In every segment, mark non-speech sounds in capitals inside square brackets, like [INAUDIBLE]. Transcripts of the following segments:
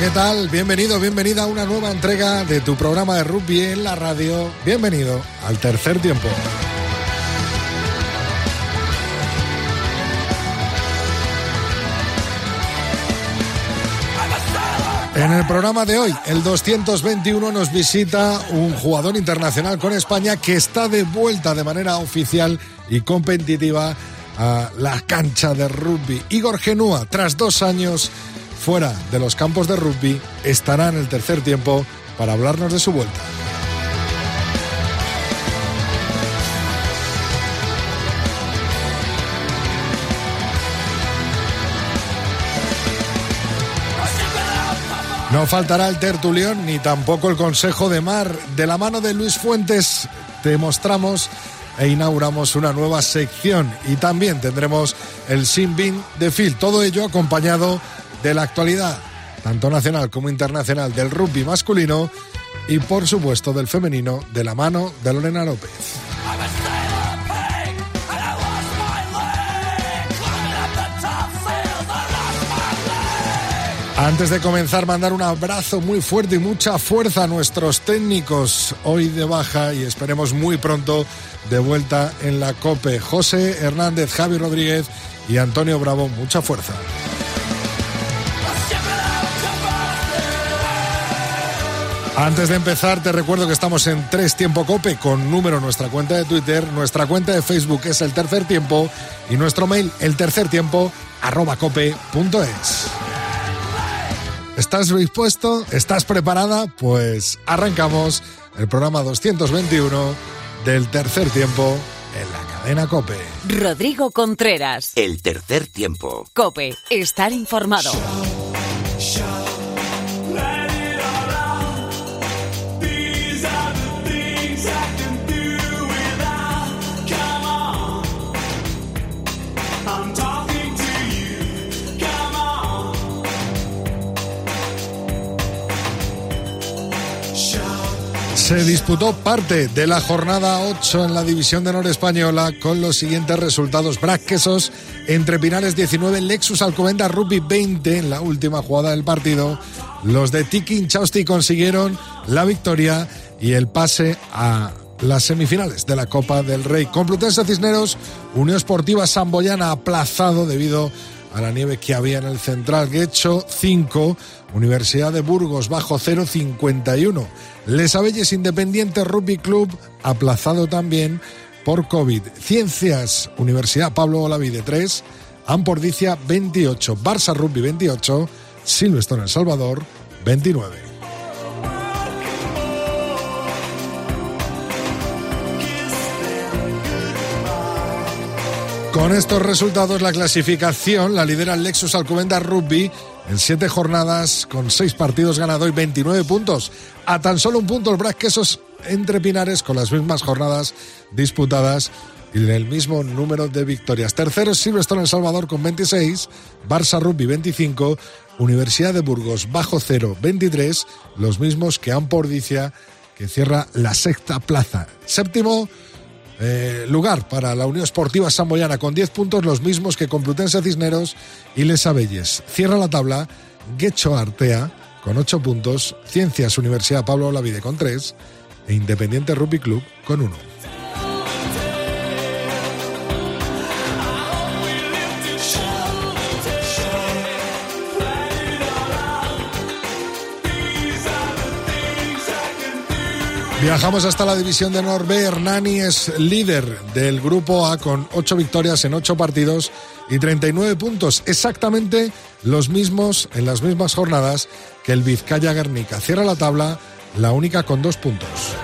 ¿Qué tal? Bienvenido, bienvenida a una nueva entrega de tu programa de rugby en la radio. Bienvenido al tercer tiempo. En el programa de hoy, el 221 nos visita un jugador internacional con España que está de vuelta de manera oficial y competitiva a la cancha de rugby. Igor Genúa, tras dos años fuera de los campos de rugby, estará en el tercer tiempo para hablarnos de su vuelta. No faltará el tertulión ni tampoco el consejo de mar. De la mano de Luis Fuentes te mostramos e inauguramos una nueva sección y también tendremos el Sin de Phil. Todo ello acompañado de la actualidad, tanto nacional como internacional, del rugby masculino y por supuesto del femenino de la mano de Lorena López. Antes de comenzar, mandar un abrazo muy fuerte y mucha fuerza a nuestros técnicos hoy de baja y esperemos muy pronto de vuelta en la COPE. José Hernández, Javi Rodríguez y Antonio Bravo, mucha fuerza. Antes de empezar, te recuerdo que estamos en Tres Tiempo Cope con número nuestra cuenta de Twitter, nuestra cuenta de Facebook es el tercer tiempo y nuestro mail el tercer tiempo arroba cope.es. ¿Estás dispuesto? ¿Estás preparada? Pues arrancamos el programa 221 del tercer tiempo en la cadena Cope. Rodrigo Contreras. El tercer tiempo. Cope, estar informado. Se disputó parte de la jornada 8 en la división de honor española con los siguientes resultados. Quesos entre Pinares 19, Lexus Alcomenda Rugby 20 en la última jugada del partido. Los de Tiki Chausti consiguieron la victoria y el pase a las semifinales de la Copa del Rey. Complutense Cisneros, Unión Esportiva Samboyana aplazado debido a la nieve que había en el Central Guecho 5, Universidad de Burgos bajo 0,51. Les Abelles Independiente Rugby Club aplazado también por COVID. Ciencias Universidad Pablo Olavide 3, Ampordicia 28, Barça Rugby 28, Silvestre El Salvador 29. Con estos resultados, la clasificación la lidera Lexus Alcubenda Rugby en siete jornadas con seis partidos ganados y 29 puntos. A tan solo un punto el Quesos entre Pinares con las mismas jornadas disputadas y el mismo número de victorias. Tercero Silverstone El Salvador con 26, Barça Rugby 25, Universidad de Burgos bajo cero 23, los mismos que Ampordicia que cierra la sexta plaza. Séptimo eh, lugar para la Unión Esportiva Samboyana con 10 puntos, los mismos que Complutense Cisneros y Les Abelles. Cierra la tabla Guecho Artea con 8 puntos, Ciencias Universidad Pablo Olavide con 3 e Independiente Rugby Club con 1. Viajamos hasta la división de Norbe. Hernani es líder del grupo A con 8 victorias en 8 partidos y 39 puntos, exactamente los mismos en las mismas jornadas que el Vizcaya Guernica. Cierra la tabla, la única con 2 puntos.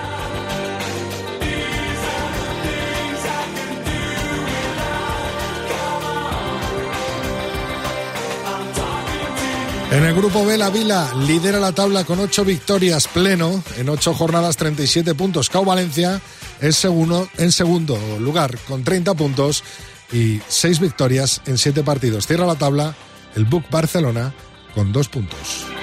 En el grupo B, la Vila lidera la tabla con ocho victorias pleno en ocho jornadas, 37 puntos. Cau Valencia es segundo, en segundo lugar con 30 puntos y seis victorias en siete partidos. Cierra la tabla el Buc Barcelona con dos puntos.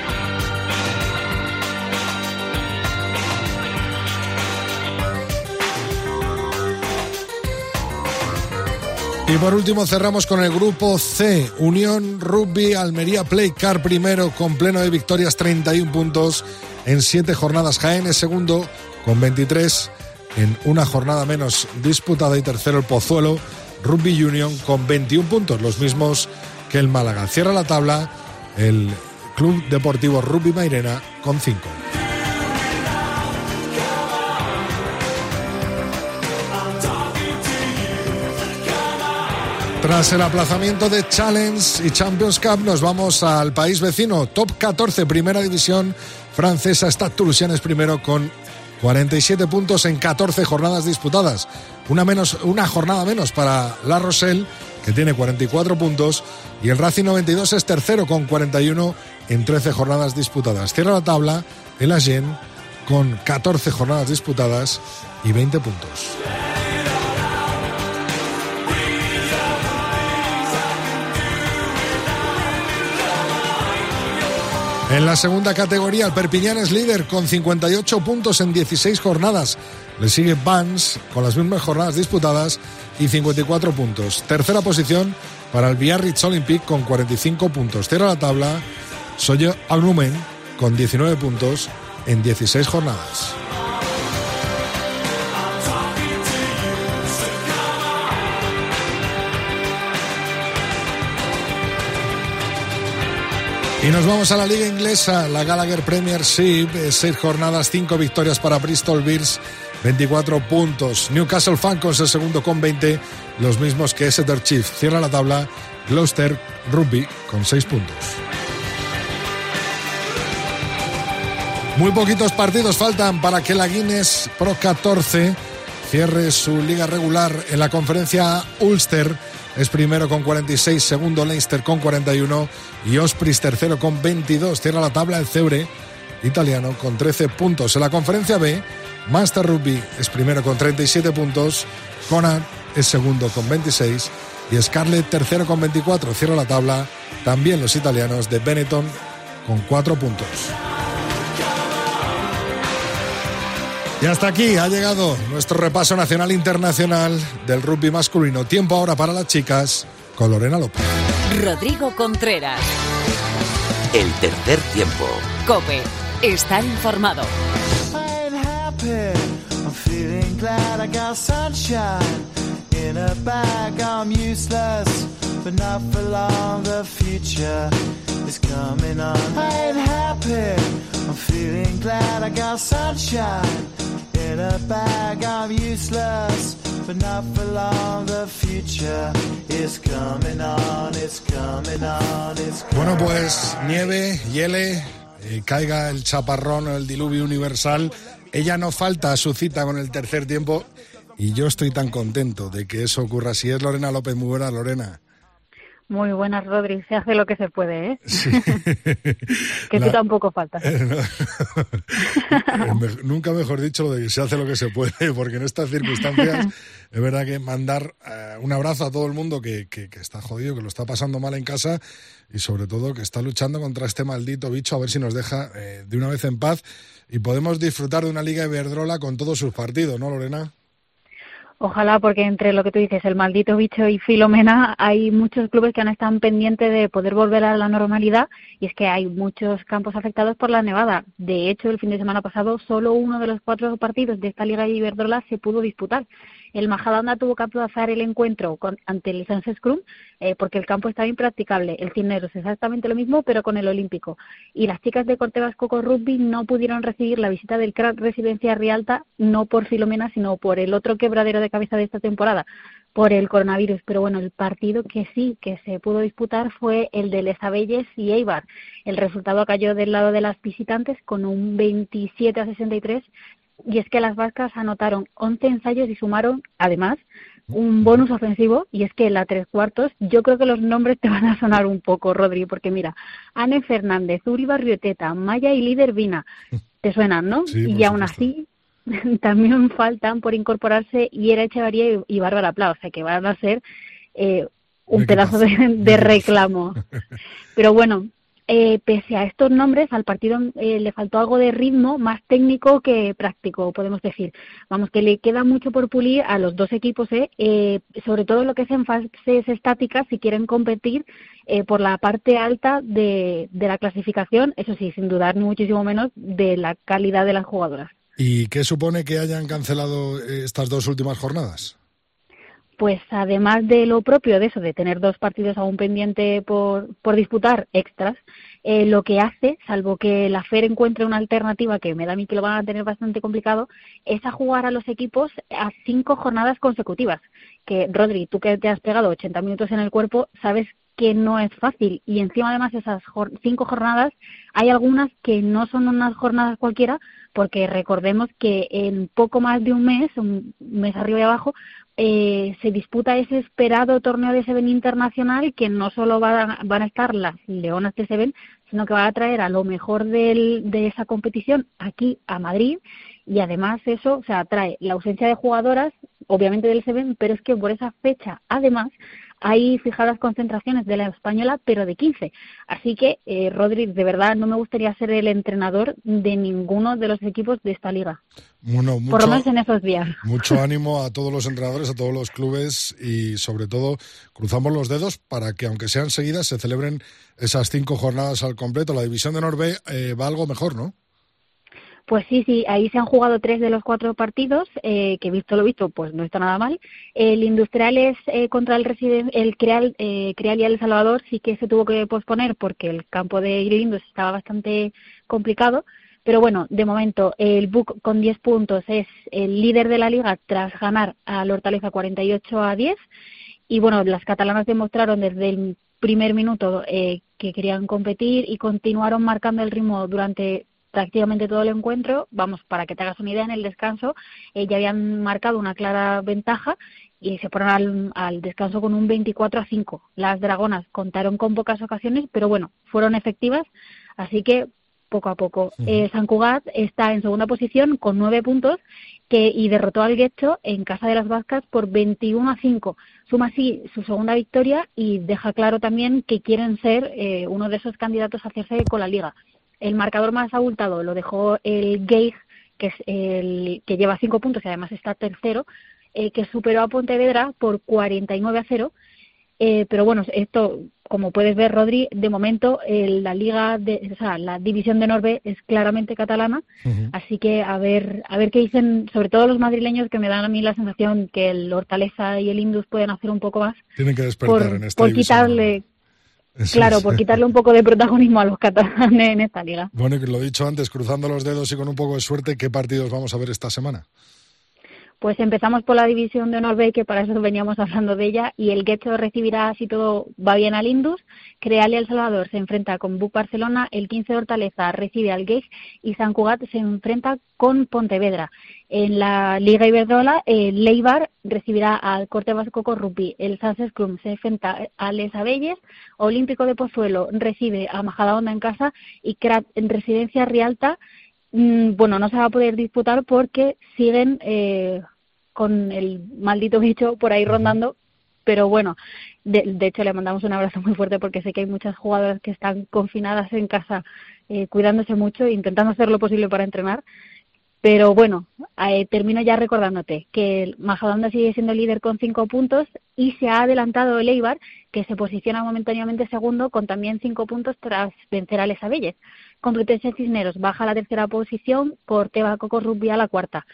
Y por último cerramos con el grupo C, Unión Rugby Almería Play Car primero con pleno de victorias 31 puntos en 7 jornadas. Jaén es segundo con 23 en una jornada menos disputada y tercero el Pozuelo Rugby Union con 21 puntos, los mismos que el Málaga. Cierra la tabla el Club Deportivo Rugby Mairena con 5. Tras el aplazamiento de Challenge y Champions Cup, nos vamos al país vecino. Top 14, primera división francesa. Stade Toulousain es primero con 47 puntos en 14 jornadas disputadas. Una, menos, una jornada menos para La Rochelle, que tiene 44 puntos. Y el Racing 92 es tercero con 41 en 13 jornadas disputadas. Cierra la tabla el Agen con 14 jornadas disputadas y 20 puntos. En la segunda categoría, el Perpiñán es líder con 58 puntos en 16 jornadas. Le sigue Vans con las mismas jornadas disputadas y 54 puntos. Tercera posición para el Biarritz Olympic con 45 puntos. Cierra la tabla Soye Aglumen con 19 puntos en 16 jornadas. Y nos vamos a la liga inglesa, la Gallagher Premiership, seis jornadas, cinco victorias para Bristol Bears, 24 puntos. Newcastle Falcons el segundo con 20, los mismos que Exeter Chiefs. Cierra la tabla Gloucester Rugby con 6 puntos. Muy poquitos partidos faltan para que la Guinness Pro 14 cierre su liga regular en la conferencia Ulster es primero con 46, segundo Leinster con 41 y Osprey tercero con 22. Cierra la tabla el Cebre italiano con 13 puntos. En la conferencia B, Master Rugby es primero con 37 puntos, Conan es segundo con 26 y Scarlett tercero con 24. Cierra la tabla también los italianos de Benetton con 4 puntos. Y hasta aquí ha llegado nuestro repaso nacional e internacional del rugby masculino. Tiempo ahora para las chicas con Lorena López. Rodrigo Contreras. El tercer tiempo. Cope. Estar informado. In a bag, I'm useless, but not for long. The future is coming on. I ain't happy. I'm feeling glad I got sunshine. In a bag, I'm useless, but not for long. The future is coming on. It's coming on. It's coming Bueno, pues nieve, hiele, eh, caiga el chaparrón o el diluvio universal. Ella no falta a su cita con el tercer tiempo y yo estoy tan contento de que eso ocurra. Si es Lorena López, muy buena Lorena. Muy buenas, Rodri. Se hace lo que se puede, ¿eh? [LAUGHS] que tú tampoco faltas. [LAUGHS] [LAUGHS] Nunca mejor dicho lo de que se hace lo que se puede, porque en estas circunstancias es verdad que mandar eh, un abrazo a todo el mundo que, que, está jodido, que lo está pasando mal en casa y sobre todo que está luchando contra este maldito bicho a ver si nos deja eh, de una vez en paz y podemos disfrutar de una Liga Iberdrola con todos sus partidos, ¿no, Lorena? Ojalá, porque entre lo que tú dices, el maldito bicho y Filomena, hay muchos clubes que han estado pendientes de poder volver a la normalidad y es que hay muchos campos afectados por la nevada. De hecho, el fin de semana pasado, solo uno de los cuatro partidos de esta Liga Iberdrola se pudo disputar. El Majadahonda tuvo que aplazar el encuentro ante el Sans Scrum eh, porque el campo estaba impracticable. El Cisneros exactamente lo mismo, pero con el Olímpico. Y las chicas de Corte Vasco Rugby no pudieron recibir la visita del CRAC Residencia Rialta, no por Filomena, sino por el otro quebradero de cabeza de esta temporada, por el coronavirus. Pero bueno, el partido que sí que se pudo disputar fue el de Les Abelles y Eibar. El resultado cayó del lado de las visitantes con un 27 a 63 y es que las vascas anotaron 11 ensayos y sumaron, además, un bonus ofensivo y es que en la tres cuartos yo creo que los nombres te van a sonar un poco, Rodri, porque mira, Anne Fernández, Uri Barrioteta, Maya y Líder Vina, te suenan, ¿no? y aún así [LAUGHS] también faltan por incorporarse Yera Echevarría y, Bárbara Pla, o sea que van a ser eh, un pedazo de reclamo. [LAUGHS] Pero bueno, eh, pese a estos nombres, al partido eh, le faltó algo de ritmo más técnico que práctico, podemos decir. Vamos, que le queda mucho por pulir a los dos equipos, ¿eh? sobre todo lo que es en fases estáticas, si quieren competir por la parte alta de, de la clasificación, eso sí, sin dudar ni muchísimo menos de la calidad de las jugadoras. ¿Y qué supone que hayan cancelado estas dos últimas jornadas? Pues además de lo propio de eso, de tener dos partidos aún pendiente por, por disputar extras, eh, lo que hace, salvo que la FER encuentre una alternativa, que me da a mí que lo van a tener bastante complicado, es a jugar a los equipos a cinco jornadas consecutivas. Que, Rodri, tú que te has pegado 80 minutos en el cuerpo, sabes que no es fácil. Y encima, además, esas cinco jornadas, hay algunas que no son unas jornadas cualquiera, porque recordemos que en poco más de un mes, un mes arriba y abajo, eh, se disputa ese esperado torneo de Seven internacional que no solo van, a estar las leonas de Seven, sino que va a traer a lo mejor del, de esa competición aquí a Madrid. Y además eso, o sea, trae la ausencia de jugadoras, obviamente del Seven, pero es que por esa fecha, además, hay fijadas concentraciones de la española, pero de 15. Así que, eh, Rodri, de verdad no me gustaría ser el entrenador de ninguno de los equipos de esta liga. Bueno, Por lo menos en esos días. Mucho [LAUGHS] ánimo a todos los entrenadores, a todos los clubes y sobre todo cruzamos los dedos para que, aunque sean seguidas, se celebren esas cinco jornadas al completo. La división de Norbe eh, va algo mejor, ¿no? Pues sí, sí, ahí se han jugado tres de los cuatro partidos, eh, que visto lo visto, pues no está nada mal. El Industrial es eh, contra el, el Creal, eh, Creal y El Salvador, sí que se tuvo que posponer porque el campo de Irlindus estaba bastante complicado. Pero bueno, de momento el Buc con 10 puntos es el líder de la liga tras ganar al Hortaleza 48 a 10. Y bueno, las catalanas demostraron desde el primer minuto eh, que querían competir y continuaron marcando el ritmo durante prácticamente todo el encuentro. Vamos, para que te hagas una idea, en el descanso eh, ya habían marcado una clara ventaja y se fueron al, descanso con un 24 a 5. Las dragonas contaron con pocas ocasiones, pero bueno, fueron efectivas, así que poco a poco. Eh, San Cugat está en segunda posición con nueve puntos que, y derrotó al Guecho en casa de las Vascas por 21 a 5. Suma así su segunda victoria y deja claro también que quieren ser eh, uno de esos candidatos a hacerse con la liga. El marcador más abultado lo dejó el Geig, que es el que lleva cinco puntos y además está tercero, eh, que superó a Pontevedra por 49 a 0. Eh, pero bueno, esto, como puedes ver, Rodri, de momento la liga, de, o sea, la división de Norbe es claramente catalana, así que a ver, a ver qué dicen, sobre todo los madrileños, que me dan a mí la sensación que el Hortaleza y el Indus pueden hacer un poco más. Tienen que despertar por, en esta por quitarle, claro, por quitarle un poco de protagonismo a los catalanes en esta liga. Bueno, que lo dicho antes, cruzando los dedos y con un poco de suerte, ¿qué partidos vamos a ver esta semana? Pues empezamos por la división de Norbe, que para eso veníamos hablando de ella, y el Guecho recibirá, si todo va bien, al Indus, Creal y El Salvador se enfrenta con Buc Barcelona, el 15 de Hortaleza recibe al Geich y San Cugat se enfrenta con Pontevedra. En la Liga Iberdrola, el Leibar recibirá al Corte Vasco Corrupi, el Sanses Club se enfrenta a Les Abelles, Olímpico de Pozuelo recibe a Majadahonda en casa y Crat en Residencia Rialta bueno, no se va a poder disputar porque siguen eh, con el maldito bicho por ahí rondando, pero bueno, de, hecho le mandamos un abrazo muy fuerte porque sé que hay muchas jugadoras que están confinadas en casa eh, cuidándose mucho e intentando hacer lo posible para entrenar. Pero bueno, eh, termino ya recordándote que el Majadahonda sigue siendo líder con cinco puntos y se ha adelantado el Eibar, que se posiciona momentáneamente segundo con también cinco puntos tras vencer a Les Abelles. Complutense Cisneros baja a la tercera posición por Tebaco Rugby a la cuarta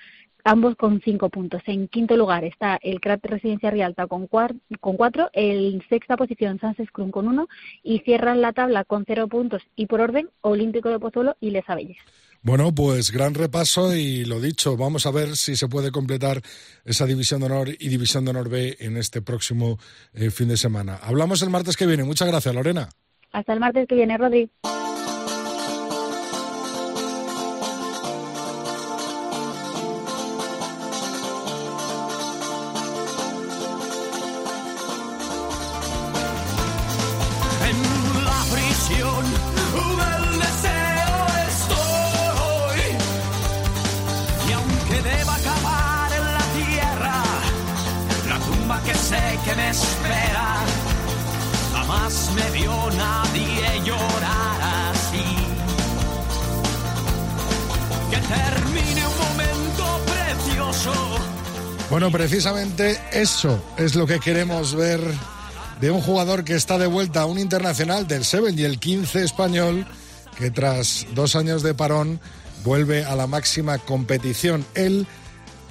ambos con cinco puntos. En quinto lugar está el CRAT Residencia Rialta con, con cuatro, en sexta posición Sánchez Cruz con uno y cierran la tabla con cero puntos y por orden Olímpico de Pozuelo y Les Abelles. Bueno, pues gran repaso y lo dicho, vamos a ver si se puede completar esa División de Honor y División de Honor B en este próximo eh, fin de semana. Hablamos el martes que viene. Muchas gracias, Lorena. Hasta el martes que viene, Rodri. Precisamente eso es lo que queremos ver de un jugador que está de vuelta a un internacional del Seven y el 15 español, que tras dos años de parón vuelve a la máxima competición. Él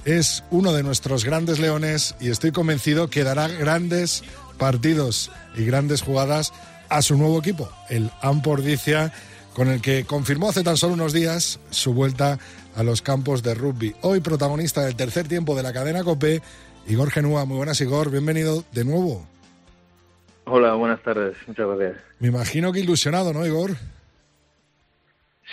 es uno de nuestros grandes leones y estoy convencido que dará grandes partidos y grandes jugadas a su nuevo equipo, el Ampordicia, con el que confirmó hace tan solo unos días su vuelta a los campos de rugby. Hoy protagonista del tercer tiempo de la cadena COPE, Igor Genúa. Muy buenas, Igor. Bienvenido de nuevo. Hola, buenas tardes. Muchas gracias. Me imagino que ilusionado, ¿no, Igor?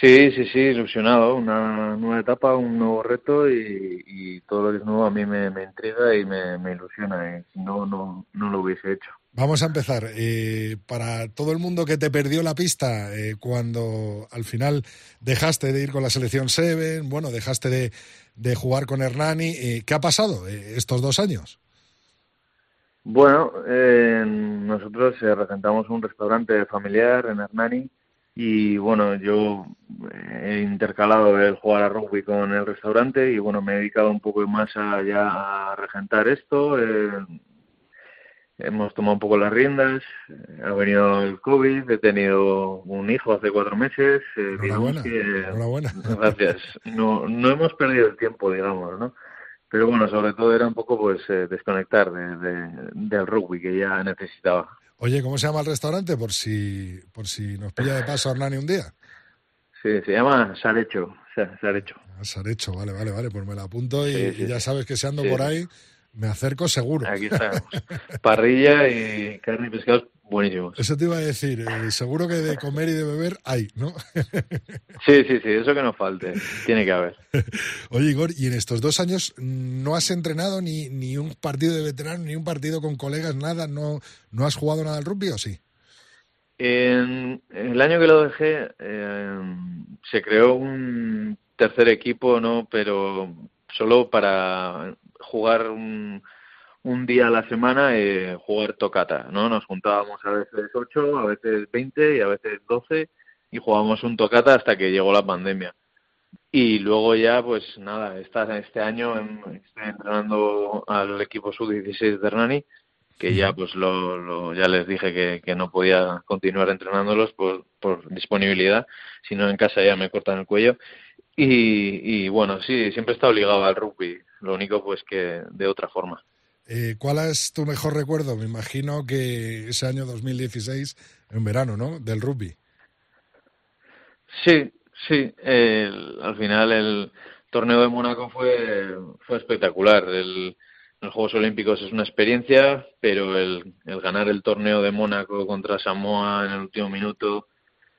Sí, sí, sí, ilusionado. Una nueva etapa, un nuevo reto y, todo lo que es nuevo a mí me, intriga y me, ilusiona. Si no, no, no lo hubiese hecho. Vamos a empezar. Eh, para todo el mundo que te perdió la pista eh, cuando al final dejaste de ir con la selección Seven, bueno, dejaste de, de jugar con Hernani, eh, ¿qué ha pasado estos dos años? Bueno, eh, nosotros eh, regentamos un restaurante familiar en Hernani y bueno, yo he intercalado el jugar a rugby con el restaurante y bueno, me he dedicado un poco más a, ya a regentar esto. Eh, hemos tomado un poco las riendas, ha venido el COVID, he tenido un hijo hace cuatro meses. Eh, enhorabuena, [LAUGHS] Gracias. No, no hemos perdido el tiempo, digamos, ¿no? pero bueno, sobre todo era un poco pues eh, desconectar de, del rugby que ya necesitaba. Oye, ¿cómo se llama el restaurante? Por si, por si nos pilla de paso Hernani un día. Sí, se llama Sarecho. Sarecho. Ah, Sarecho, vale, vale, vale, pues me la apunto y, ya sabes que si ando por ahí me acerco seguro. Aquí estamos. [LAUGHS] Parrilla y carne y pescado buenísimos. Eso te iba a decir, eh, seguro que de comer y de beber hay, ¿no? sí, sí, sí, eso que no falte, tiene que haber. [LAUGHS] Oye, Igor, ¿y en estos dos años no has entrenado ni, ni un partido de veterano, ni un partido con colegas, nada? ¿No, no has jugado nada al rugby o sí? En, el año que lo dejé eh, se creó un tercer equipo, ¿no? Pero solo para jugar un un día a la semana eh, jugar tocata, ¿no? Nos juntábamos a veces 8, a veces 20 y a veces 12 y jugábamos un tocata hasta que llegó la pandemia. Y luego ya, pues nada, esta, este año estoy entrenando al equipo sub-16 de Hernani, que ya pues lo, ya les dije que, que, no podía continuar entrenándolos por, por disponibilidad, sino en casa ya me cortan el cuello. Y, y bueno, sí, siempre he estado ligado al rugby, lo único pues que de otra forma. Eh, ¿Cuál es tu mejor recuerdo? Me imagino que ese año 2016, en verano, ¿no? Del rugby. Sí, sí. al final el torneo de Mónaco fue, fue espectacular. El, los Juegos Olímpicos es una experiencia, pero el, el ganar el torneo de Mónaco contra Samoa en el último minuto,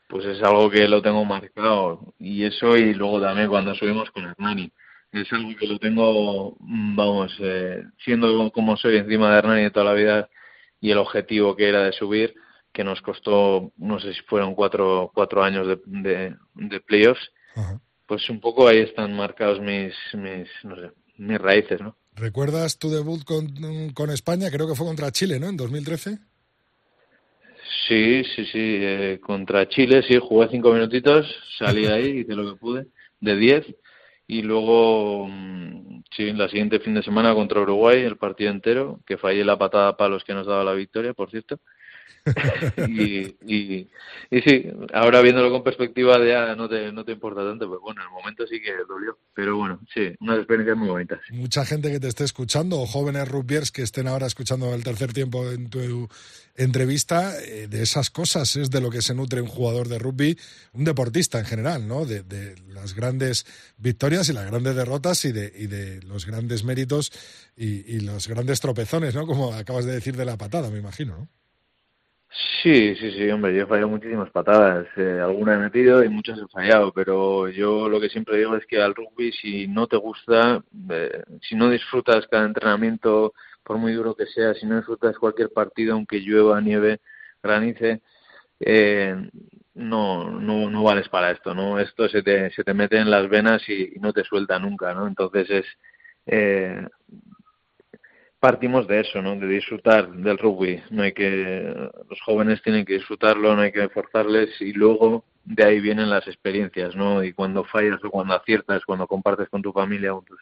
pues es algo que lo tengo marcado. Y eso, y luego también cuando subimos con Hernani es algo que lo tengo, mm, vamos, eh, siendo como soy encima de Hernani de toda la vida y el objetivo que era de subir, que nos costó, no sé si fueron cuatro, cuatro años de, de, playoffs, pues un poco ahí están marcados mis, mis, no sé, mis raíces, ¿no? ¿Recuerdas tu debut con, con España? Creo que fue contra Chile, ¿no? En 2013. Sí, sí, sí, eh, contra Chile, sí, jugué cinco minutitos, salí ahí, [LAUGHS] hice lo que pude, de diez, y luego, mm, sí, la siguiente fin de semana contra Uruguay, el partido entero, que fallé la patada para los que nos daba la victoria, por cierto. [LAUGHS] y, y, y, sí, ahora viéndolo con perspectiva de ya no te, no te importa tanto, pero bueno, en el momento sí que dolió. Pero bueno, sí, unas experiencias muy bonitas. Mucha gente que te esté escuchando, o jóvenes rugbyers que estén ahora escuchando el tercer tiempo en tu entrevista, eh, de esas cosas es de lo que se nutre un jugador de rugby, un deportista en general, ¿no? De, de las grandes victorias y las grandes derrotas y de, y de los grandes méritos y, y los grandes tropezones, ¿no? Como acabas de decir de la patada, me imagino, ¿no? Sí, sí, sí, hombre, yo he fallado muchísimas patadas, eh, algunas he metido y muchas he fallado, pero yo lo que siempre digo es que al rugby si no te gusta, eh, si no disfrutas cada entrenamiento, por muy duro que sea, si no disfrutas cualquier partido, aunque llueva, nieve, granice, eh, no, no, no vales para esto, ¿no? Esto se te, se te mete en las venas y, y no te suelta nunca, ¿no? Entonces es, eh, partimos de eso, ¿no? De disfrutar del rugby. No hay que, los jóvenes tienen que disfrutarlo, no hay que forzarles y luego de ahí vienen las experiencias, ¿no? Y cuando fallas o cuando aciertas, cuando compartes con tu familia o tus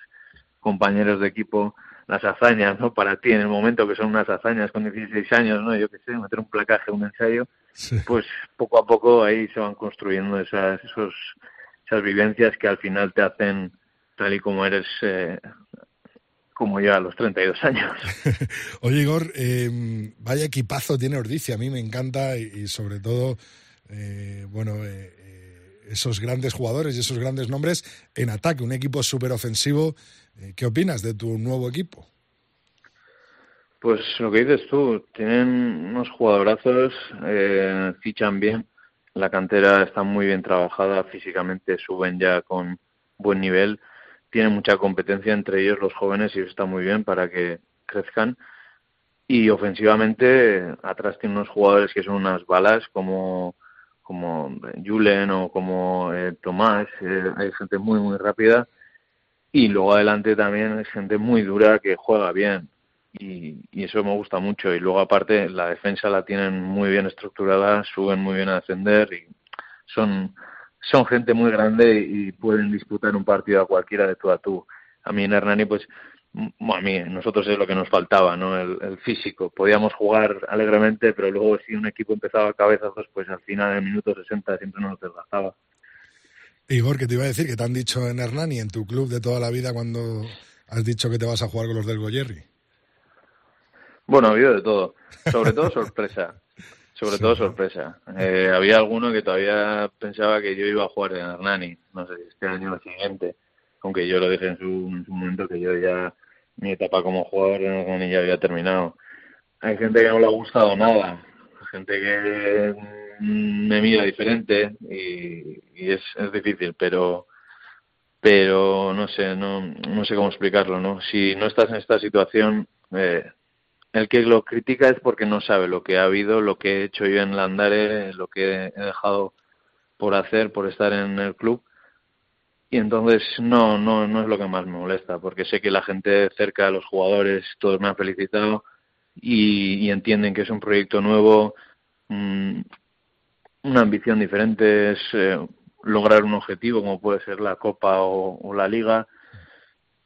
compañeros de equipo las hazañas, ¿no? Para ti en el momento que son unas hazañas con 16 años, ¿no? Yo qué sé, meter un placaje, un ensayo, Sí. pues poco a poco ahí se van construyendo esas, esos, esas vivencias que al final te hacen tal y como eres, eh, como yo a los 32 años. [LAUGHS] Oye, Igor, eh, vaya equipazo tiene Ordicia. A mí me encanta y, y sobre todo, eh, bueno, eh, eh, esos grandes jugadores y esos grandes nombres en ataque. Un equipo súper ofensivo. Eh, ¿Qué opinas de tu nuevo equipo? Pues lo que dices tú, tienen unos jugadorazos, eh, fichan bien, la cantera está muy bien trabajada, físicamente suben ya con buen nivel, tienen mucha competencia entre ellos los jóvenes y eso está muy bien para que crezcan. Y ofensivamente atrás tienen unos jugadores que son unas balas como como Julen o como eh, Tomás, eh, hay gente muy muy rápida y luego adelante también hay gente muy dura que juega bien y, y eso me gusta mucho. Y luego, aparte, la defensa la tienen muy bien estructurada, suben muy bien a defender y son, son gente muy grande y pueden disputar un partido a cualquiera de tú a tú. A mí en Hernani, pues, a mí, nosotros es lo que nos faltaba, ¿no? El, el físico. Podíamos jugar alegremente, pero luego si un equipo empezaba a cabezazos, pues al final, en el minuto 60, siempre nos desgastaba. Igor, que te iba a decir que te han dicho en Hernani, en tu club de toda la vida, cuando has dicho que te vas a jugar con los del Goyerri. Bueno, ha habido de todo. Sobre todo [LAUGHS] sorpresa. Sobre Sí, todo sorpresa. Eh, había alguno que todavía pensaba que yo iba a jugar en Hernani. No sé si este año o el siguiente. Aunque yo lo dije en su, en su momento que yo ya, mi etapa como jugador en Hernani ya había terminado. Hay gente que no le ha gustado nada. Gente que mm, me mira diferente y, y es, es difícil, pero pero no sé, no, no sé cómo explicarlo, ¿no? Si no estás en esta situación, eh, el que lo critica es porque no sabe lo que ha habido, lo que he hecho yo en Landare, lo que he dejado por hacer, por estar en el club. Y entonces no, no, no es lo que más me molesta, porque sé que la gente cerca de los jugadores, todos me han felicitado y, entienden que es un proyecto nuevo, mm, una ambición diferente, es eh, lograr un objetivo como puede ser la Copa o la Liga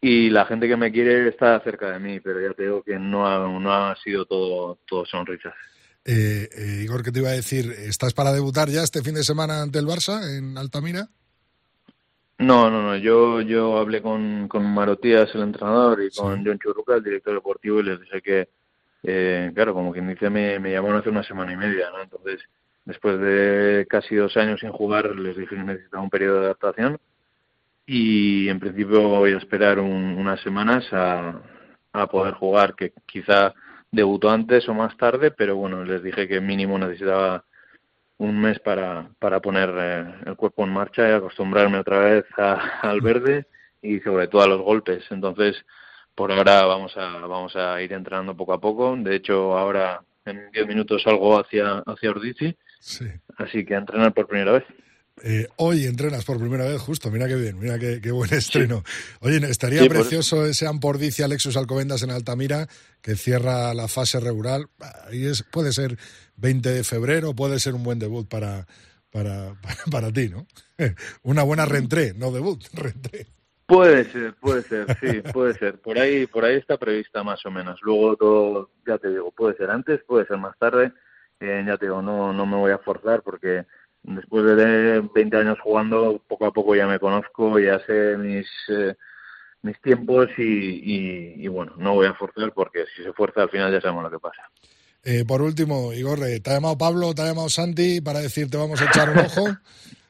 y la gente que me quiere está cerca de mí, pero ya te digo que no ha, no ha sido todo, todo sonrisas. Eh, eh, Igor, que te iba a decir, ¿estás para debutar ya este fin de semana ante el Barça en Altamira? No, no, no. Yo, yo hablé con, con Marotías, el entrenador, y con Sí. John Churruca, el director deportivo, y les dije que, eh, claro, como quien dice, me, me llamaron hace una semana y media, ¿no? Entonces, después de casi dos años sin jugar, les dije que necesitaba un periodo de adaptación y en principio voy a esperar un- unas semanas a, a poder jugar, que quizá debutó antes o más tarde, pero bueno, les dije que mínimo necesitaba un mes para, para poner eh, el cuerpo en marcha y acostumbrarme otra vez a- al verde y sobre todo a los golpes. Entonces, por ahora vamos a, vamos a ir entrenando poco a poco. De hecho, ahora en 10 minutos salgo hacia, hacia Ordici, Sí. así que a entrenar por primera vez. Eh, hoy entrenas por primera vez, justo. Mira qué bien, mira qué, qué buen estreno. Oye, estaría Sí, por- precioso ese Ampordicia Alexus Alcobendas en Altamira, que cierra la fase regular. Ahí es, puede ser 20 de febrero, puede ser un buen debut para, para, para, para ti, ¿no? [LAUGHS] Una buena reentré, no debut, [LAUGHS] reentré. Puede ser, puede ser, sí, puede ser. Por ahí, por ahí está prevista más o menos. Luego todo, ya te digo, puede ser antes, puede ser más tarde. Eh, ya te digo, no, no me voy a forzar porque después de 20 años jugando, poco a poco ya me conozco, ya sé mis eh, mis tiempos y, y, y bueno, no voy a forzar porque si se fuerza al final ya sabemos lo que pasa. Eh, por último, Igor, eh, ¿te ha llamado Pablo, te ha llamado Santi para decirte vamos a echar un ojo?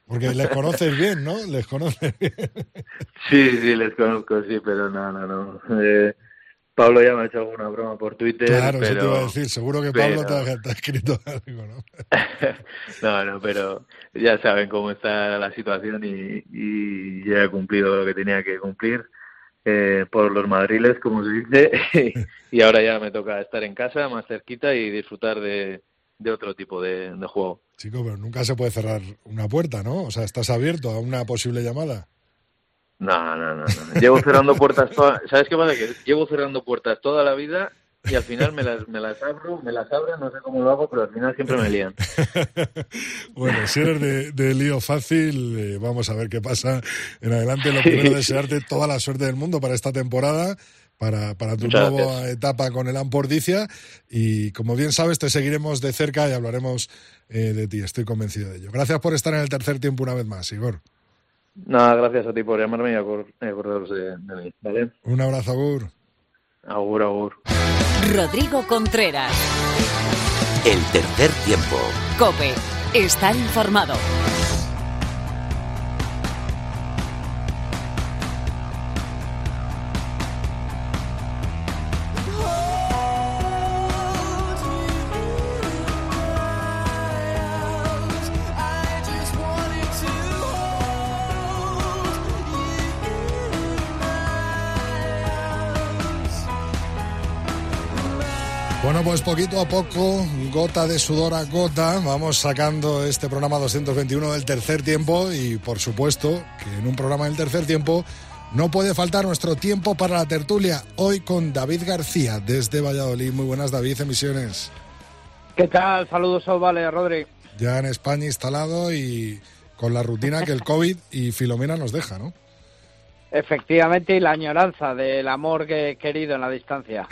Porque les conoces bien, ¿no? Les conoces bien. [LAUGHS] Sí, sí, les conozco, sí, pero no, no, no. Eh, Pablo ya me ha hecho alguna broma por Twitter, Claro, pero... eso te iba a decir. Seguro que Pablo pero- te, ha, te ha escrito algo, ¿no? [LAUGHS] no, no, pero ya saben cómo está la situación y, y ya he cumplido lo que tenía que cumplir eh, por los madriles, como se dice, [LAUGHS] y ahora ya me toca estar en casa, más cerquita y disfrutar de, de otro tipo de, de juego. Chico, pero nunca se puede cerrar una puerta, ¿no? O sea, estás abierto a una posible llamada. No, no, no, no. Llevo cerrando puertas toda... ¿Sabes qué pasa? Que llevo cerrando puertas toda la vida y al final me las, me las abro, me las abren, no sé cómo lo hago, pero al final siempre me lían. [LAUGHS] bueno, si eres de, de lío fácil, eh, vamos a ver qué pasa en adelante. Lo primero, [LAUGHS] desearte toda la suerte del mundo para esta temporada. Para, para tu Muchas nueva gracias. etapa con el Ampordicia y como bien sabes te seguiremos de cerca y hablaremos eh, de ti, estoy convencido de ello. Gracias por estar en el tercer tiempo una vez más, Igor. Nada, gracias a ti por llamarme y acordaros de, de mí, ¿vale? Un abrazo, Agur. Agur, agur. Rodrigo Contreras. El tercer tiempo. Cope. Estar informado. Pues poquito a poco, gota de sudor a gota, vamos sacando este programa 221 del tercer tiempo y por supuesto que en un programa del tercer tiempo no puede faltar nuestro tiempo para la tertulia, hoy con David García desde Valladolid. Muy buenas David, emisiones. ¿Qué tal? Saludos, vale, Rodri. Ya en España instalado y con la rutina que el COVID y Filomena nos deja, ¿no? Efectivamente, y la añoranza del amor que querido en la distancia.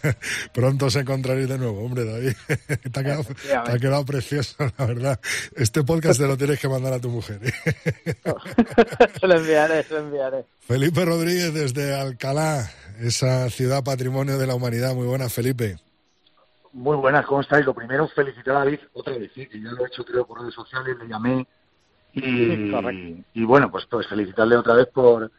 [LAUGHS] Pronto os encontraréis de nuevo, hombre, David. [LAUGHS] te, ha quedado, te ha quedado precioso, la verdad. Este podcast te lo tienes que mandar a tu mujer. ¿eh? [LAUGHS] se lo enviaré, se lo enviaré. Felipe Rodríguez desde Alcalá, esa ciudad patrimonio de la humanidad. Muy buena, Felipe. Muy buenas, ¿cómo estáis? Lo primero, felicitar a David otra vez, ¿sí? que ya lo he hecho creo por redes sociales, le llamé y, y bueno, pues, pues felicitarle otra vez por,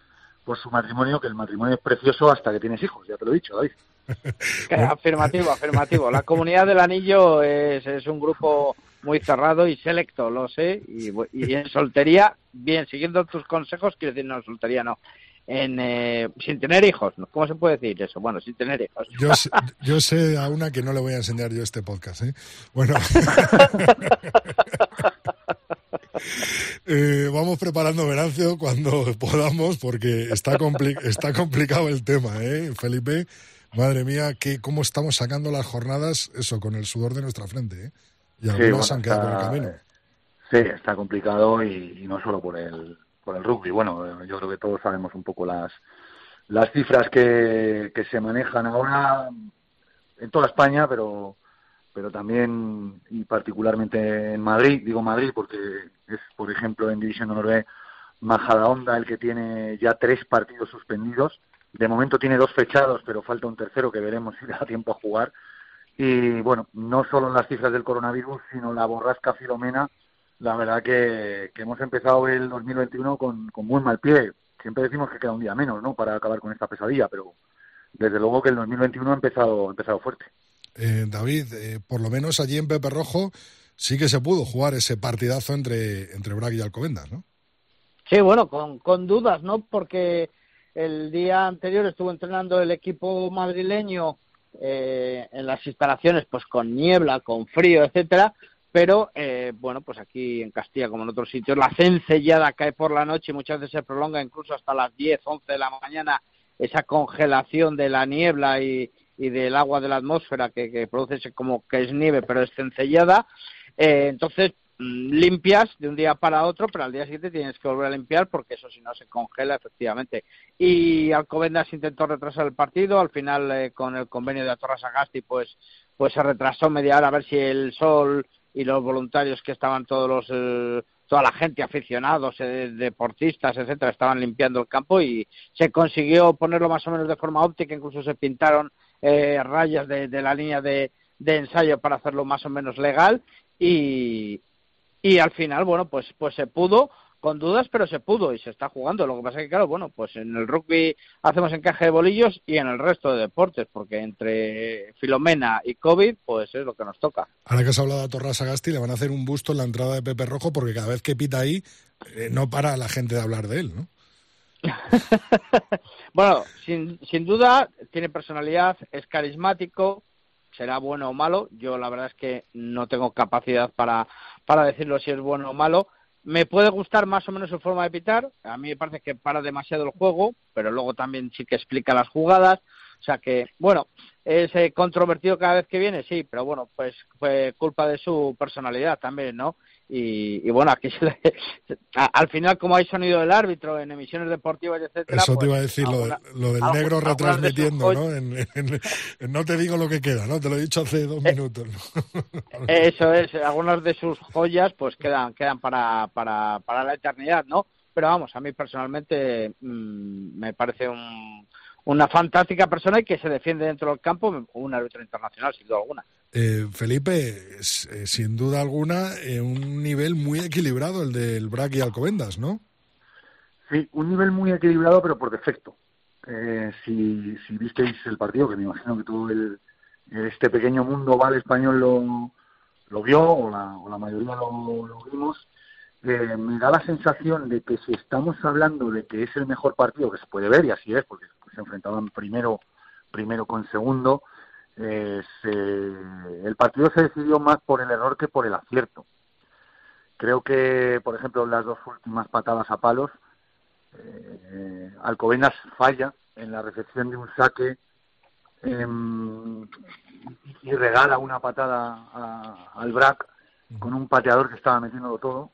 por su matrimonio, que el matrimonio es precioso hasta que tienes hijos, ya te lo he dicho, David. [LAUGHS] Afirmativo, afirmativo. La comunidad del anillo es, es un grupo muy cerrado y selecto, lo sé. Y, y en soltería, bien, siguiendo tus consejos, quiero decir, no, en soltería no. En, eh, sin tener hijos, ¿no? ¿cómo se puede decir eso? Bueno, sin tener hijos. Yo [LAUGHS] sé, yo sé a una que no le voy a enseñar yo este podcast. ¿eh? Bueno, [LAUGHS] Eh, vamos preparando Venancio cuando podamos porque está, compli- está complicado el tema, ¿eh, Felipe? Madre mía, que cómo estamos sacando las jornadas, eso, con el sudor de nuestra frente, ¿eh? Y bueno, se han quedado por el está- camino. Sí, está complicado y, y no solo por el, por el rugby. Bueno, eh, yo creo que todos sabemos un poco las, las cifras que, que se manejan ahora en toda España, pero, pero también y particularmente en Madrid. Digo Madrid porque es, por ejemplo, en División de Honor Majadahonda el que tiene ya tres partidos suspendidos. De momento tiene dos fechados, pero falta un tercero que veremos [LAUGHS] si da tiempo a jugar. Y bueno, no solo las cifras del coronavirus, sino la borrasca Filomena. La verdad que, que hemos empezado el 2021 con, con muy mal pie. Siempre decimos que queda un día menos, ¿no? Para acabar con esta pesadilla, pero desde luego que el 2021 ha empezado, ha empezado fuerte. Eh, David, eh, por lo menos allí en Pepe Rojo sí que se pudo jugar ese partidazo entre, entre Braga y Alcobendas, ¿no? Sí, bueno, con, con dudas, ¿no? Porque el día anterior estuvo entrenando el equipo madrileño eh, en las instalaciones, pues con niebla, con frío, etcétera. Pero eh, bueno, pues aquí en Castilla, como en otros sitios, la cencellada cae por la noche y muchas veces se prolonga incluso hasta las 10, 11 de la mañana esa congelación de la niebla y, del agua de la atmósfera que, que produce como que es nieve, pero es cencellada. Eh, entonces mm, limpias de un día para otro, pero al día siguiente tienes que volver a limpiar porque eso si no se congela efectivamente. Y Alcobendas intentó retrasar el partido, al final eh, con el convenio de Atorra Sagasti pues pues se retrasó media hora a ver si el sol y los voluntarios que estaban todos los eh, toda la gente aficionados eh, deportistas etcétera estaban limpiando el campo y se consiguió ponerlo más o menos de forma óptica incluso se pintaron eh, rayas de, de la línea de, de ensayo para hacerlo más o menos legal y, y al final bueno pues pues se pudo con dudas pero se pudo y se está jugando lo que pasa es que claro bueno pues en el rugby hacemos encaje de bolillos y en el resto de deportes porque entre Filomena y COVID pues es lo que nos toca Ahora que has hablado de Torra Sagasti, le van a hacer un busto en la entrada de Pepe Rojo porque cada vez que pita ahí eh, no para la gente de hablar de él, ¿no? [LAUGHS] bueno, sin, sin duda tiene personalidad, es carismático, será bueno o malo. Yo la verdad es que no tengo capacidad para, para decirlo si es bueno o malo. Me puede gustar más o menos su forma de pitar. A mí me parece que para demasiado el juego, pero luego también sí que explica las jugadas. O sea que, bueno, es eh, controvertido cada vez que viene, sí, pero bueno, pues fue culpa de su personalidad también, ¿no? Y, y bueno, aquí [LAUGHS] se le- al final, como hay sonido del árbitro en emisiones deportivas, etcétera. Eso te pues, iba a decir, lo, de- lo del negro retransmitiendo, ¿no? En- en- en- no te digo lo que queda, ¿no? Te lo he dicho hace dos Eh, minutos. ¿no? [LAUGHS] Eso es, algunas de sus joyas pues quedan quedan para, para, para la eternidad, ¿no? Pero vamos, a mí personalmente mm, me parece un- una fantástica persona y que se defiende dentro del campo, un árbitro internacional, sin duda alguna. Eh, Felipe, es, eh, sin duda alguna, eh, un nivel muy equilibrado el del Brac y Alcobendas, ¿no? Sí, un nivel muy equilibrado, pero por defecto. Eh, si, si visteis el partido, que me imagino que todo el, este pequeño mundo oval español lo, lo vio, o la, o la mayoría lo, lo vimos, eh, me da la sensación de que si estamos hablando de que es el mejor partido que se puede ver, y así es, porque se enfrentaban primero, primero con segundo, eh, el partido se decidió más por el error que por el acierto. Creo que, por ejemplo, las dos últimas patadas a palos, eh, Alcobendas falla en la recepción de un saque em, y regala una patada a- al BRAC con un pateador que estaba metiéndolo todo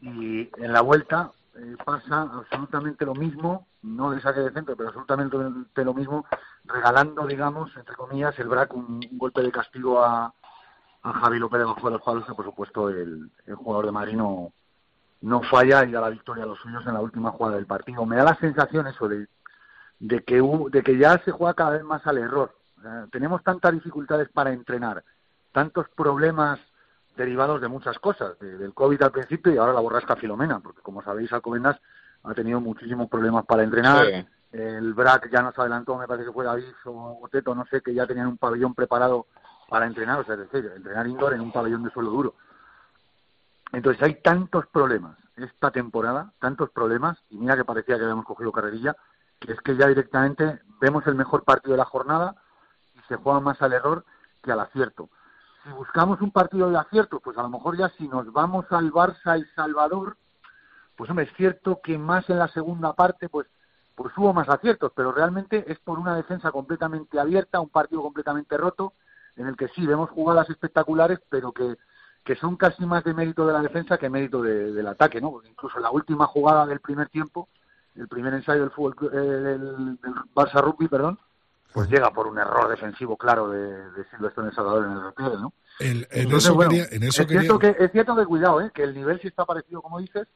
y en la vuelta eh, pasa absolutamente lo mismo, no de saque de centro, pero absolutamente lo mismo, regalando, digamos, entre comillas, el BRAC un, golpe de castigo a, a Javi López debajo de los palos, que por supuesto el, el jugador de Madrid no, falla y da la victoria a los suyos en la última jugada del partido. Me da la sensación eso de, de que de que ya se juega cada vez más al error. O sea, tenemos tantas dificultades para entrenar, tantos problemas derivados de muchas cosas, de- del COVID al principio y ahora la borrasca Filomena, porque como sabéis Alcobendas ha tenido muchísimos problemas para entrenar. Sí. El BRAC ya nos adelantó, me parece que fue David o Teto, no sé, que ya tenían un pabellón preparado para entrenar, o sea, es decir, entrenar indoor en un pabellón de suelo duro. Entonces hay tantos problemas esta temporada, tantos problemas, y mira que parecía que habíamos cogido carrerilla, que es que ya directamente vemos el mejor partido de la jornada y se juega más al error que al acierto. Si buscamos un partido de acierto, pues a lo mejor ya si nos vamos al Barça y Salvador, pues hombre, es cierto que más en la segunda parte, pues, pues hubo más aciertos, pero realmente es por una defensa completamente abierta, un partido completamente roto, en el que sí vemos jugadas espectaculares, pero que, que son casi más de mérito de la defensa que mérito de- del ataque, ¿no? Porque incluso la última jugada del primer tiempo, el primer ensayo del fútbol, eh, del, del Barça Rugby, perdón, pues llega por un error defensivo claro de, de Silvestre en El Salvador en el repliegue, ¿no? El- en, Entonces, eso bueno, quería, en eso es, quería- cierto que, es cierto que cuidado, ¿eh? que el nivel sí está parecido, como dices,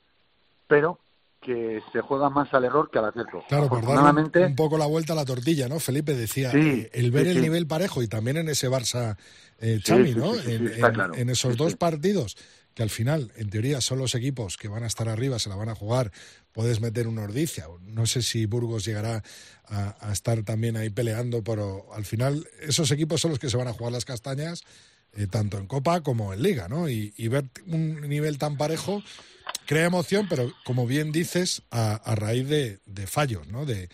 pero que se juega más al error que al acierto. Claro, por darle un poco la vuelta a la tortilla, ¿no? Felipe decía, Sí, eh, el ver sí, el sí. nivel parejo y también en ese Barça eh, sí, ¿no? en, claro. en esos dos partidos, que al final, en teoría, son los equipos que van a estar arriba, se la van a jugar, puedes meter un Ordicia. No sé si Burgos llegará a, estar también ahí peleando, pero al final esos equipos son los que se van a jugar las castañas, eh, tanto en Copa como en Liga, ¿no? Y, ver un nivel tan parejo crea emoción, pero como bien dices, a, raíz de, fallos, ¿no? De,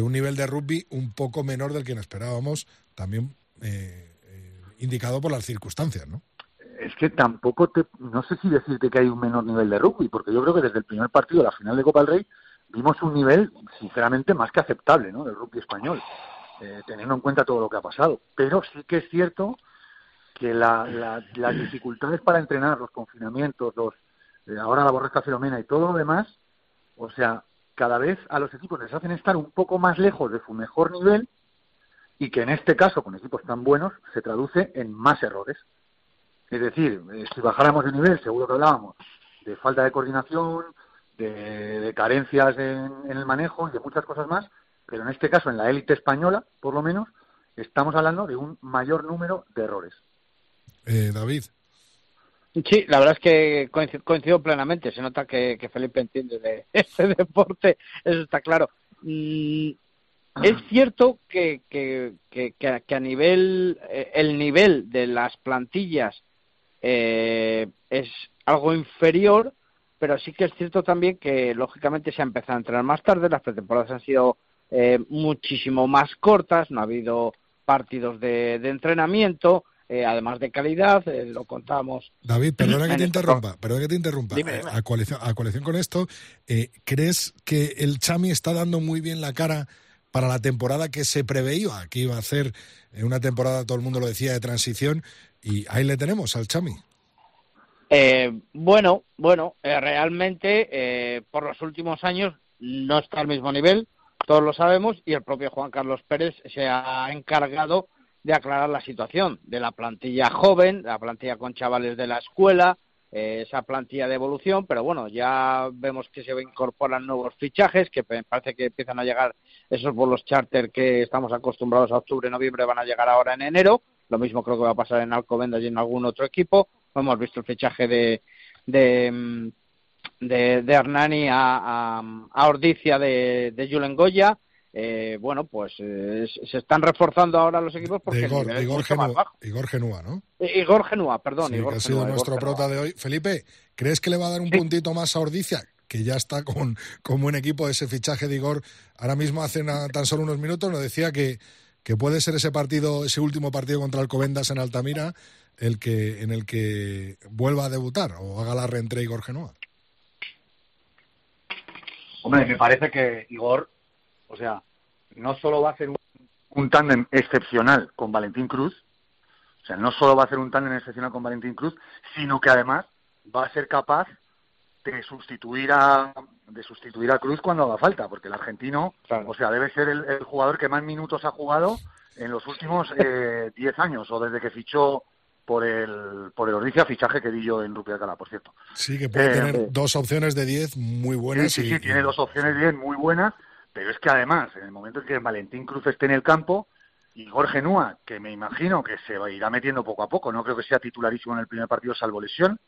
un nivel de rugby un poco menor del que esperábamos, también eh, eh, indicado por las circunstancias, ¿no? Es que tampoco te, no sé si decirte que hay un menor nivel de rugby, porque yo creo que desde el primer partido de la final de Copa del Rey vimos un nivel, sinceramente, más que aceptable, ¿no? Del rugby español, eh, teniendo en cuenta todo lo que ha pasado. Pero sí que es cierto que la, la- las dificultades para entrenar, los confinamientos, los eh, ahora la borrasca Filomena y todo lo demás, o sea, cada vez a los equipos les hacen estar un poco más lejos de su mejor nivel y que en este caso, con equipos tan buenos, se traduce en más errores. Es decir, eh, si bajáramos de nivel, seguro que hablábamos de falta de coordinación, de, de carencias en, en el manejo y de muchas cosas más, pero en este caso, en la élite española, por lo menos, estamos hablando de un mayor número de errores. Eh, David. Sí, la verdad es que coincido, coincido plenamente. Se nota que, que Felipe entiende de [LAUGHS] ese deporte, eso está claro. Mm, es cierto que, que, que, que a- que a nivel, eh, el nivel de las plantillas eh, es algo inferior, pero sí que es cierto también que lógicamente se ha empezado a entrenar más tarde, las pretemporadas han sido eh, muchísimo más cortas, no ha habido partidos de, de entrenamiento, eh, además de calidad, eh, lo contamos. David, perdona que te interrumpa, perdona que te interrumpa. Dime, dime. A, coalición, a coalición con esto, eh, ¿crees que el Chami está dando muy bien la cara para la temporada que se preveía, que iba a hacer una temporada, todo el mundo lo decía, de transición? Y ahí le tenemos al Chami. Eh, bueno, bueno, eh, realmente eh, por los últimos años no está al mismo nivel, todos lo sabemos, y el propio Juan Carlos Pérez se ha encargado de aclarar la situación de la plantilla joven, la plantilla con chavales de la escuela, eh, esa plantilla de evolución, pero bueno, ya vemos que se incorporan nuevos fichajes, que parece que empiezan a llegar esos vuelos charter que estamos acostumbrados a octubre, noviembre, van a llegar ahora en enero, lo mismo creo que va a pasar en Alcobendas y en algún otro equipo, hemos visto el fichaje de de, mm, de, de Hernani a, a, a Ordicia de, de Julen Goya. Eh, bueno, pues eh, se están reforzando ahora los equipos porque De el Igor, es Igor, más bajo. Igor Genúa, ¿no? Eh, Igor Genúa, perdón. Sí, Igor que ha sido nuestro prota de hoy. Felipe, ¿crees que le va a dar un puntito más a Ordicia? Que ya está con, con buen equipo ese fichaje de Igor. Ahora mismo, hace una- tan solo unos minutos, nos decía que, que puede ser ese partido, ese último partido contra Alcobendas en Altamira, el que, en el que vuelva a debutar o haga la reentré Igor Genúa. Hombre, me parece que Igor, o sea, no solo va a hacer un, un tándem excepcional con Valentín Cruz, o sea, no solo va a hacer un tándem excepcional con Valentín Cruz, sino que además va a ser capaz de sustituir a de sustituir a Cruz cuando haga falta, porque el argentino, Claro. o sea, debe ser el, el jugador que más minutos ha jugado en los últimos eh, [LAUGHS] 10 años o desde que fichó por el por el Ordicia, fichaje que di yo en Rupia Alcalá, por cierto. Sí, que puede Eh, tener eh. dos opciones de 10 muy buenas. Sí, sí, y- sí, tiene dos opciones bien muy buenas, pero es que además, en el momento en que Valentín Cruz esté en el campo, Igor Genúa, que me imagino que se va- irá metiendo poco a poco, no creo que sea titularísimo en el primer partido salvo lesión,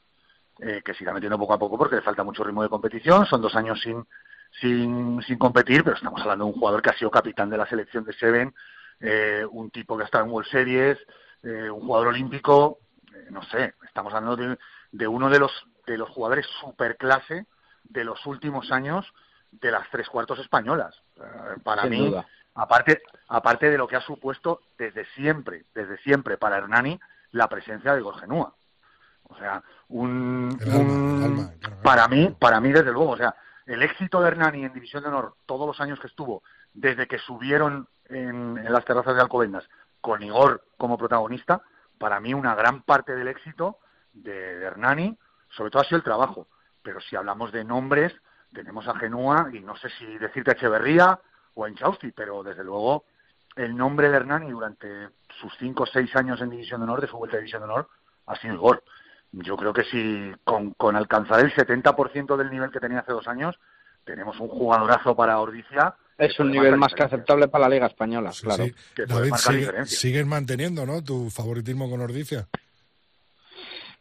eh, que se irá metiendo poco a poco porque le falta mucho ritmo de competición, son dos años sin, sin, sin competir, pero estamos hablando de un jugador que ha sido capitán de la selección de Seven, eh, un tipo que ha estado en World Series, eh, un jugador olímpico, eh, no sé, estamos hablando de, de uno de los, de los jugadores superclase de los últimos años de las tres cuartos españolas. Eh, para Sin mí, duda. aparte, aparte de lo que ha supuesto desde siempre, desde siempre para Hernani la presencia de Gorgenúa. O sea, un, El alma, un- el alma, claro, para mí, para mí desde luego, o sea, el éxito de Hernani en División de Honor todos los años que estuvo, desde que subieron en, en las terrazas de Alcobendas con Igor como protagonista, para mí una gran parte del éxito de, de Hernani, sobre todo ha sido el trabajo. Pero si hablamos de nombres, tenemos a Genúa y no sé si decirte Echeverría o a Inchausti, pero desde luego el nombre de Hernani durante sus cinco o seis años en División de Honor, de su vuelta a División de Honor, ha sido Igor. Yo creo que si con, con alcanzar el 70% del nivel que tenía hace dos años, tenemos un jugadorazo para Ordicia. Es un nivel más que aceptable para la Liga Española, Sí, claro. sí. Que puede David, marcar sigue- diferencia. sigues manteniendo ¿no? tu favoritismo con Ordicia.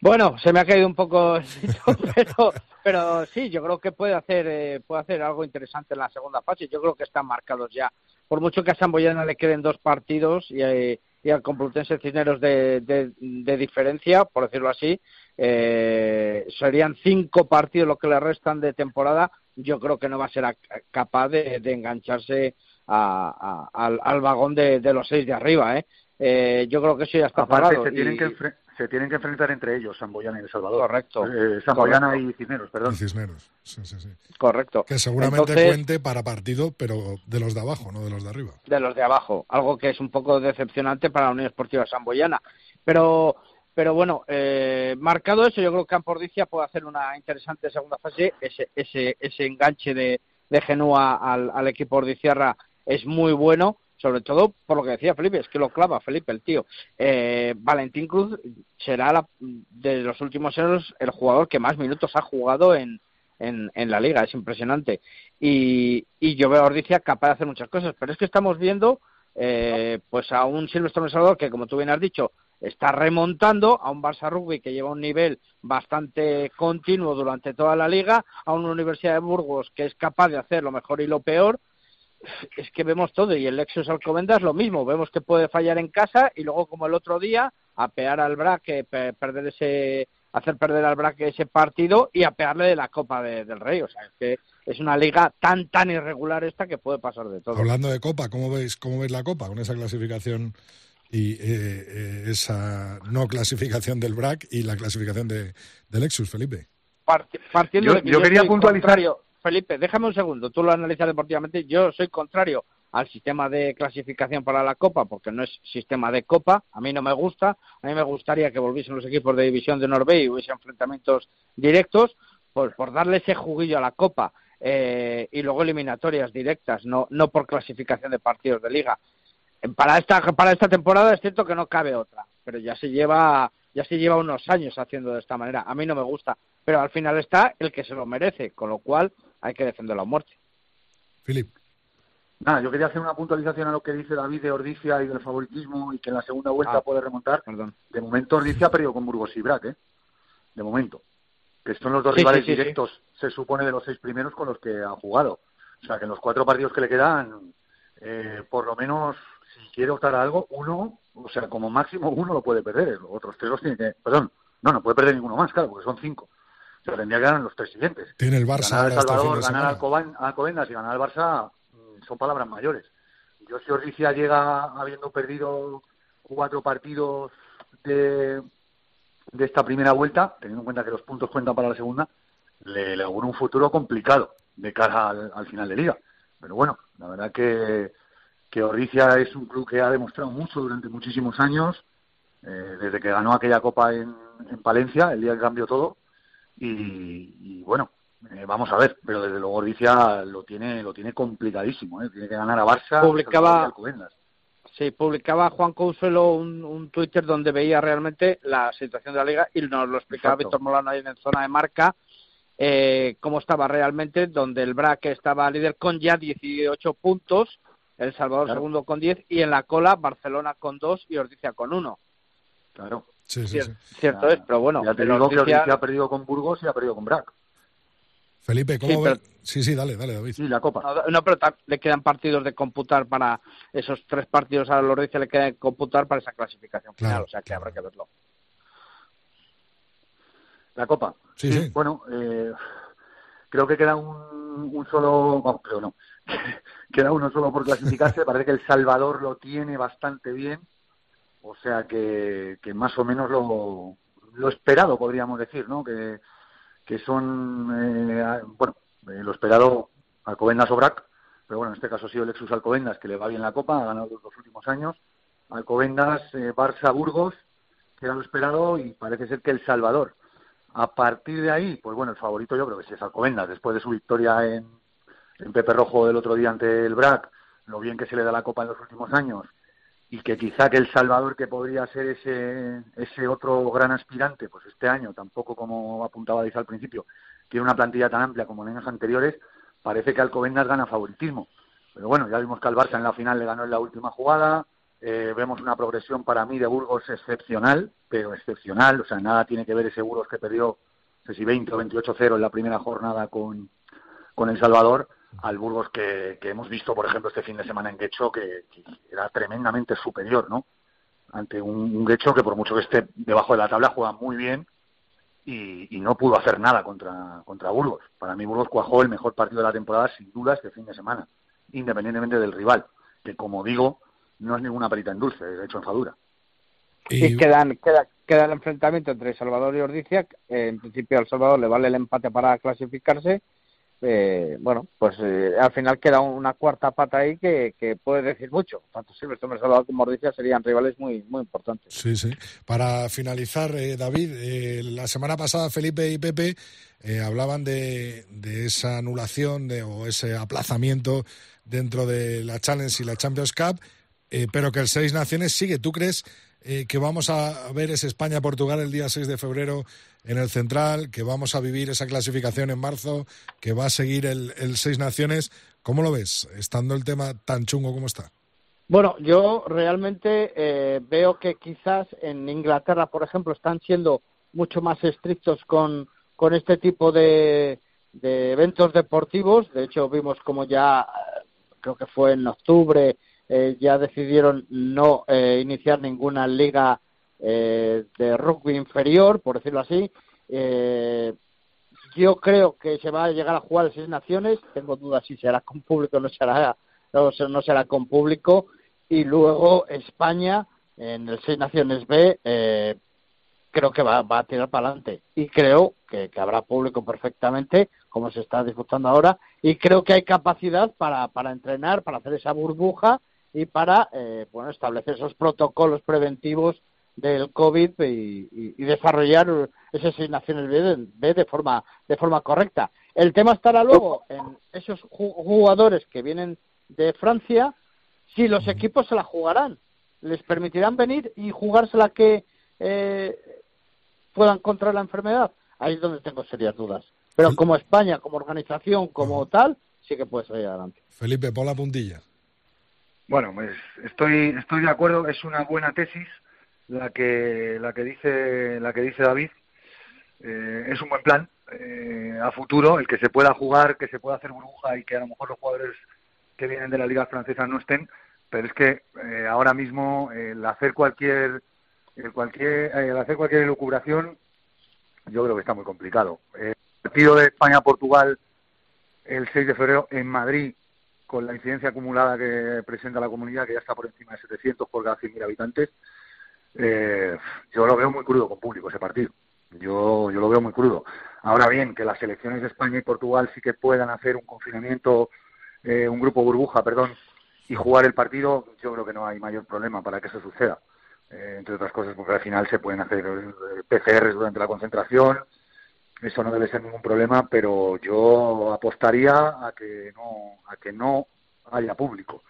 Bueno, se me ha caído un poco, [LAUGHS] pero, pero sí, yo creo que puede hacer, eh, puede hacer algo interesante en la segunda fase. Yo creo que están marcados ya. Por mucho que a Samboyana le queden dos partidos y, eh, y al Complutense Cisneros de, de, de diferencia, por decirlo así, eh, serían cinco partidos lo que le restan de temporada. Yo creo que no va a ser a- capaz de, de engancharse a- a- al, al vagón de, de los seis de arriba. ¿eh? Eh, yo creo que eso ya está Aparte, pagado. se tienen, y- que se tienen que enfrentar entre ellos, Samboyana y El Salvador. Correcto. Eh, Samboyana Correcto. y Cisneros, perdón. Y Cisneros. Sí, sí, sí. Correcto. Que seguramente Entonces, cuente para partido, pero de los de abajo, no de los de arriba. de los de abajo, algo que es un poco decepcionante para la Unión Esportiva Samboyana. Pero, pero bueno, eh, marcado eso, yo creo que Campordicia puede hacer una interesante segunda fase. Ese, ese, ese enganche de, de Genúa al, al equipo ordiciarra es muy bueno, sobre todo por lo que decía Felipe, es que lo clava Felipe, el tío. Eh, Valentín Cruz será la- de los últimos años el jugador que más minutos ha jugado en, en, la liga, es impresionante. Y, y yo veo a Ordicia capaz de hacer muchas cosas, pero es que estamos viendo eh, pues a un Silvestre Salvador que, como tú bien has dicho, está remontando a un Barça Rugby que lleva un nivel bastante continuo durante toda la liga, a una Universidad de Burgos que es capaz de hacer lo mejor y lo peor. Es que vemos todo y el Lexus Alcobendas lo mismo, vemos que puede fallar en casa y luego como el otro día apear al Braque, pe- perder ese hacer perder al Braque ese partido y apearle de la Copa de- del Rey, o sea, es que es una liga tan tan irregular esta que puede pasar de todo. Hablando de Copa, ¿cómo veis, cómo veis la Copa con esa clasificación y eh, eh, esa no clasificación del BRAC y la clasificación de, del Lexus, Felipe. Parti- partiendo Yo- de que yo quería puntualizar- contrario- Felipe, déjame un segundo, tú lo analizas deportivamente, yo soy contrario al sistema de clasificación para la Copa, porque no es sistema de Copa, a mí no me gusta, a mí me gustaría que volviesen los equipos de división de Norbe y hubiese enfrentamientos directos, pues por darle ese juguillo a la Copa eh, y luego eliminatorias directas, no, no por clasificación de partidos de liga. Para esta, para esta temporada es cierto que no cabe otra, pero ya se lleva ya se lleva unos años haciendo de esta manera. A mí no me gusta, pero al final está el que se lo merece, con lo cual hay que defenderlo a muerte. Filip. Nada, yo quería hacer una puntualización a lo que dice David de Ordicia y del favoritismo y que en la segunda vuelta Ah. puede remontar. Perdón. De momento Ordicia ha perdido con Burgos y Brac, ¿eh? De momento. Que son los dos Sí, rivales sí, sí, sí. directos, se supone, de los seis primeros con los que ha jugado. O sea, que en los cuatro partidos que le quedan, eh, por lo menos, si quiere optar a algo, uno, o sea, como máximo uno lo puede perder. Los otros tres los tiene que... Perdón, no, no puede perder ninguno más, claro, porque son cinco. O sea, tendría que ganar los tres siguientes. Tiene el Barça ganar al este Salvador, ganar Alcobendas y ganar al Barça mm, son palabras mayores. Yo si Ordicia llega habiendo perdido cuatro partidos de, de esta primera vuelta, teniendo en cuenta que los puntos cuentan para la segunda, le, le auguro un futuro complicado de cara al, al final de liga. Pero bueno, la verdad que, que Ordicia es un club que ha demostrado mucho durante muchísimos años, eh, desde que ganó aquella copa en, en Palencia, el día que cambió todo, y, y bueno, eh, vamos a ver, pero desde luego Ordicia lo tiene, lo tiene complicadísimo, ¿eh? tiene que ganar a Barça, Publicaba-. Sí, publicaba Juan Consuelo un, un Twitter donde veía realmente la situación de la liga y nos lo explicaba Exacto. Víctor Molano ahí en zona de marca, eh, cómo estaba realmente, donde el BRAC estaba líder con ya 18 puntos, El Salvador Claro. segundo con 10 y en la cola Barcelona con 2 y Ordicia con 1. Claro. Sí, sí, sí. Cierto es, pero bueno, Ya te digo que ha perdido con Burgos y ha perdido con Brac. Felipe, ¿cómo Sí, pero- Sí, sí, dale, dale, David. Sí, la Copa. No, no, pero le quedan partidos de computar para esos tres partidos a los Ordicia le quedan de computar para esa clasificación final, Claro, o sea que habrá que verlo. La Copa. Sí, sí. Bueno, eh, creo que queda un, un solo, vamos, creo no, [LAUGHS] queda uno solo por clasificarse. [LAUGHS] Parece que El Salvador lo tiene bastante bien, o sea que, que más o menos lo, esperado, podríamos decir, ¿no? Que, son, eh, bueno, eh, lo esperado Alcobendas Brac, pero bueno, en este caso ha sido el Lexus Alcobendas, que le va bien la Copa, ha ganado los dos últimos años. Alcobendas, eh, Barça, Burgos, que era lo esperado, y parece ser que El Salvador. A partir de ahí, pues bueno, el favorito yo creo que es Alcobendas, después de su victoria en, en Pepe Rojo del otro día ante el BRAC, lo bien que se le da la Copa en los últimos años, y que quizá que El Salvador, que podría ser ese, ese otro gran aspirante, pues este año, tampoco como apuntaba Diz al principio, tiene una plantilla tan amplia como en años anteriores, parece que Alcobendas gana favoritismo. Pero bueno, ya vimos que al Barça en la final le ganó en la última jugada, eh, vemos una progresión para mí de Burgos excepcional, pero excepcional, o sea, nada tiene que ver ese Burgos que perdió, no sé si 20 o 28-0 en la primera jornada con, con El Salvador, al Burgos que, que hemos visto, por ejemplo, este fin de semana en Guecho, que, que era tremendamente superior, ¿no? Ante un, un Guecho que por mucho que esté debajo de la tabla juega muy bien y, y no pudo hacer nada contra, contra Burgos. Para mí Burgos cuajó el mejor partido de la temporada sin duda este fin de semana, independientemente del rival, que como digo, no es ninguna perita en dulce, es hecho en fadura. Y, quedan, queda, queda el enfrentamiento entre Salvador y Ordicia. Eh, en principio al Salvador le vale el empate para clasificarse. Eh, bueno, pues eh, al final queda una cuarta pata ahí que, que puede decir mucho. Tanto Silverstone Salvador como Ordicia serían rivales muy, muy importantes. Sí, sí. Para finalizar, eh, David, la semana pasada Felipe y Pepe hablaban de, de esa anulación de, o ese aplazamiento dentro de la Challenge y la Champions Cup, pero que el Seis Naciones sigue. ¿Tú crees eh, que vamos a ver ese España-Portugal el día 6 de febrero en el Central, que vamos a vivir esa clasificación en marzo, que va a seguir el, el Seis Naciones? ¿Cómo lo ves, estando el tema tan chungo como está? Bueno, yo realmente eh, veo que quizás en Inglaterra, por ejemplo, están siendo mucho más estrictos con, con este tipo de, de eventos deportivos. De hecho, vimos como ya, creo que fue en octubre, eh, ya decidieron no eh, iniciar ninguna liga eh, de rugby inferior, por decirlo así. Eh, yo creo que se va a llegar a jugar a seis naciones. Tengo dudas si será con público o no será, no, no será con público. Y luego España, en el Seis Naciones B, eh, creo que va, va a tirar para adelante. Y creo que habrá público perfectamente, como se está disfrutando ahora, y creo que hay capacidad para, para entrenar, para hacer esa burbuja y para eh, bueno, establecer esos protocolos preventivos del COVID y, y- y desarrollar esas Seis Naciones B de, B de forma de forma correcta. El tema estará luego en esos ju- jugadores que vienen de Francia, si los equipos se la jugarán, les permitirán venir y jugársela que eh, puedan contra la enfermedad. Ahí es donde tengo serias dudas. Pero como España, como organización, como tal, sí que puede salir adelante. Felipe, pon la puntilla. Bueno, pues estoy estoy de acuerdo. Es una buena tesis la que la que dice la que dice David. Eh, es un buen plan eh, a futuro el que se pueda jugar, que se pueda hacer burbuja y que a lo mejor los jugadores que vienen de la liga francesa no estén. Pero es que eh, ahora mismo el hacer cualquier el cualquier eh, el hacer cualquier elucubración yo creo que está muy complicado. Eh, el partido de España-Portugal el 6 de febrero en Madrid con la incidencia acumulada que presenta la comunidad, que ya está por encima de 700 por cada 100.000 habitantes, eh, yo lo veo muy crudo con público ese partido. Yo, yo lo veo muy crudo. Ahora bien, que las selecciones de España y Portugal sí que puedan hacer un confinamiento, eh, un grupo burbuja, perdón, y jugar el partido, yo creo que no hay mayor problema para que eso suceda. Eh, entre otras cosas, porque al final se pueden hacer eh, PCRs durante la concentración, eso no debe ser ningún problema, pero yo apostaría a que no, a que no haya público.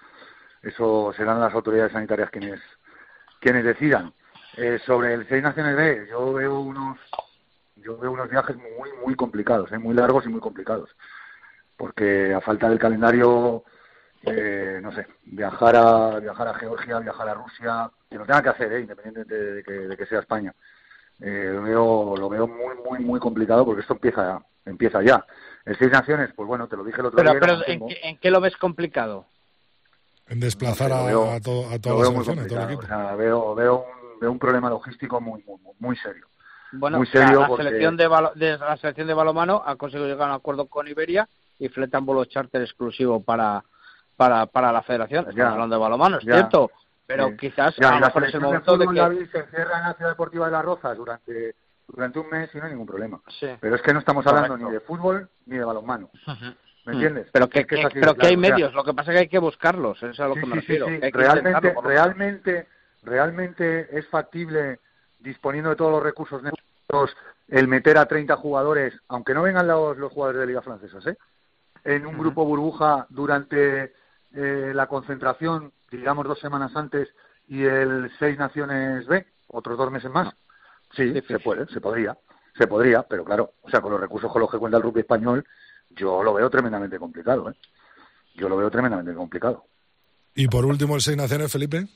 Eso serán las autoridades sanitarias quienes, quienes decidan. Eh, sobre el Seis Naciones B, yo veo unos, yo veo unos viajes muy, muy complicados, eh, muy largos y muy complicados, porque a falta del calendario, eh, no sé, viajar a, viajar a Georgia, viajar a Rusia, que lo tenga que hacer, eh, independientemente de que, de que sea España. Eh, lo veo, lo veo muy, muy, muy complicado porque esto empieza, empieza ya. El Seis Naciones, pues bueno, te lo dije el otro Pero, día. pero ¿en, qué, en qué lo ves complicado? En desplazar a, veo- a to- a lo toda la veo muy selección, a todo el equipo. O sea, veo, veo, un, veo un problema logístico muy, muy, muy- muy serio. Bueno, Muy o sea, serio la, porque- selección de, balo- de- la selección de balomano ha conseguido llegar a un acuerdo con Iberia y fletan vuelo charter exclusivo para, para, para la federación. Estamos Ya. hablando de balomano, es Ya. cierto. Pero Sí. quizás Ya, a lo mejor es el de momento de fútbol, que... David, se encierra en la Ciudad Deportiva de Las Rozas durante, durante un mes y no hay ningún problema. Sí. Pero es que no estamos hablando ni de fútbol ni de balonmano. ¿Me entiendes? Pero que, Es que que- de pero que hay medios, lo que pasa es que hay que buscarlos, eso es a lo Sí, que me refiero. que Realmente, realmente, realmente es factible, disponiendo de todos los recursos necesarios, el meter a 30 jugadores, aunque no vengan los, los jugadores de Liga Francesas, ¿eh? en un grupo burbuja durante eh, la concentración, digamos dos semanas antes, y el Seis Naciones B, otros dos meses más. Sí, se puede, se podría, se podría, pero claro, o sea, con los recursos con los que cuenta el rugby español, yo lo veo tremendamente complicado, ¿eh? Yo lo veo tremendamente complicado. Y por último, el Seis Naciones, Felipe.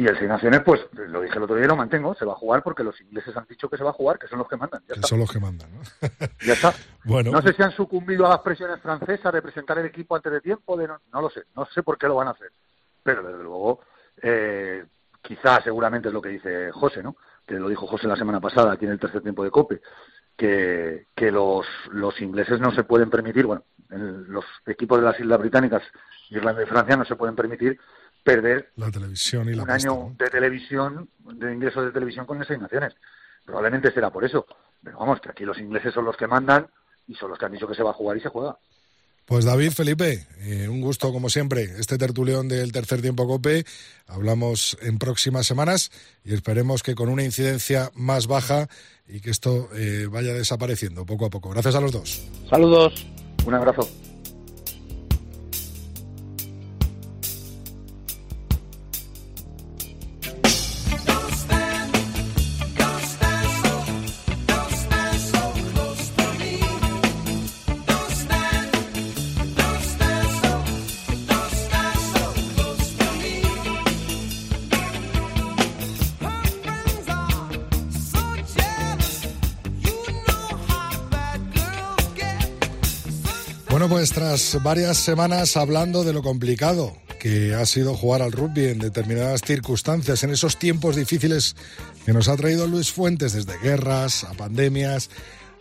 Y el Seis Naciones, pues lo dije el otro día y lo mantengo, se va a jugar porque los ingleses han dicho que se va a jugar, que son los que mandan. Ya Que está. son los que mandan, ¿no? [LAUGHS] Ya está. Bueno, No sé si han sucumbido a las presiones francesas de presentar el equipo antes de tiempo, de no, no lo sé, no sé por qué lo van a hacer. Pero desde luego, eh, quizás seguramente es lo que dice José, ¿no? Que lo dijo José la semana pasada aquí en el tercer tiempo de COPE, que, que los, los ingleses no se pueden permitir, bueno, el- los equipos de las Islas Británicas, Irlanda y Francia no se pueden permitir perder la televisión y la un pasta, año ¿no? de televisión, de ingresos de televisión con esas naciones. Probablemente será por eso. Pero vamos, que aquí los ingleses son los que mandan y son los que han dicho que se va a jugar y se juega. Pues David, Felipe, eh, un gusto como siempre. Este tertulión del tercer tiempo COPE. Hablamos en próximas semanas y esperemos que con una incidencia más baja y que esto eh, vaya desapareciendo poco a poco. Gracias a los dos. Saludos. Un abrazo. Varias semanas hablando de lo complicado que ha sido jugar al rugby en determinadas circunstancias, en esos tiempos difíciles que nos ha traído Luis Fuentes, desde guerras a pandemias,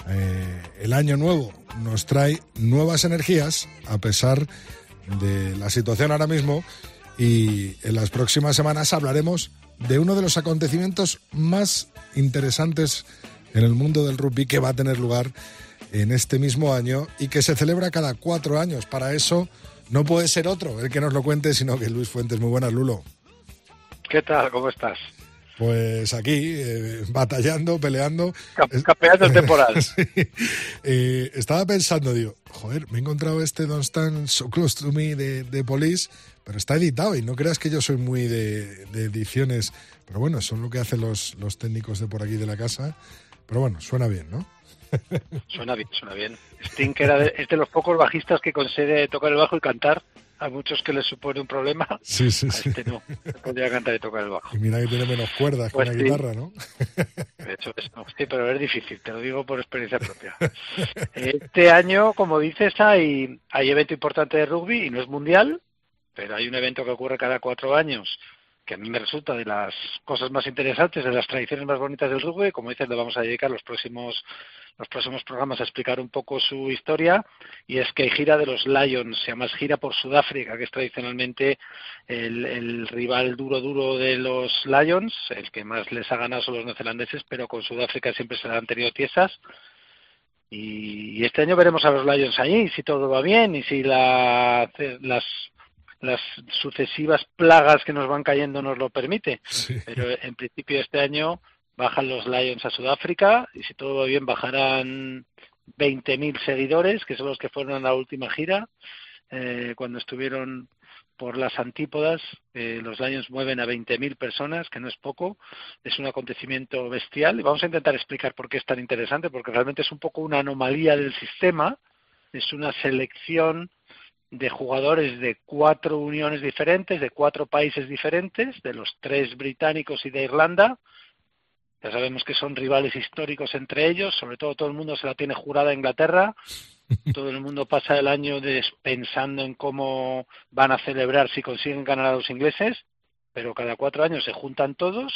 eh, el año nuevo nos trae nuevas energías a pesar de la situación ahora mismo y en las próximas semanas hablaremos de uno de los acontecimientos más interesantes en el mundo del rugby que va a tener lugar en este mismo año y que se celebra cada cuatro años. Para eso no puede ser otro el que nos lo cuente, sino que Luis Fuentes. Muy buenas, Lulo. ¿Qué tal? ¿Cómo estás? Pues aquí, eh, batallando, peleando. Campeando el temporal. [LAUGHS] Sí. Eh, estaba pensando, digo, joder, me he encontrado este Don't Stand So Close to Me de, de Police, pero está editado y no creas que yo soy muy de, de ediciones, pero bueno, son lo que hacen los, los técnicos de por aquí de la casa. Pero bueno, suena bien, ¿no? [LAUGHS] Suena bien, suena bien. Sting que era de- es de los pocos bajistas que consigue tocar el bajo y cantar. A muchos que les supone un problema. Sí, sí, A sí. este no. Podría cantar y tocar el bajo. Y mira que tiene menos cuerdas Pues que una sí. guitarra, ¿no? [LAUGHS] De hecho, es- no, sí, pero es difícil, te lo digo por experiencia propia. Este año, como dices, hay, hay evento importante de rugby y no es mundial, pero hay un evento que ocurre cada cuatro años que a mí me resulta de las cosas más interesantes, de las tradiciones más bonitas del rugby. Como dices, le vamos a dedicar los próximos los próximos programas a explicar un poco su historia y es que gira de los Lions, se llama gira por Sudáfrica, que es tradicionalmente el, el rival duro duro de los Lions, el que más les ha ganado son los neozelandeses, pero con Sudáfrica siempre se le han tenido tiesas. Y, y este año veremos a los Lions allí, si todo va bien y si la, las, las sucesivas plagas que nos van cayendo nos lo permite. Sí. Pero en principio este año bajan los Lions a Sudáfrica y si todo va bien bajarán 20.000 seguidores, que son los que fueron a la última gira, eh, cuando estuvieron por las antípodas. eh, los Lions mueven a 20.000 personas, que no es poco. Es un acontecimiento bestial y vamos a intentar explicar por qué es tan interesante, porque realmente es un poco una anomalía del sistema. Es una selección de jugadores de cuatro uniones diferentes, de cuatro países diferentes, de los tres británicos y de Irlanda. Ya sabemos que son rivales históricos entre ellos, sobre todo todo el mundo se la tiene jurada a Inglaterra. [LAUGHS] Todo el mundo pasa el año pensando en cómo van a celebrar si consiguen ganar a los ingleses, pero cada cuatro años se juntan todos,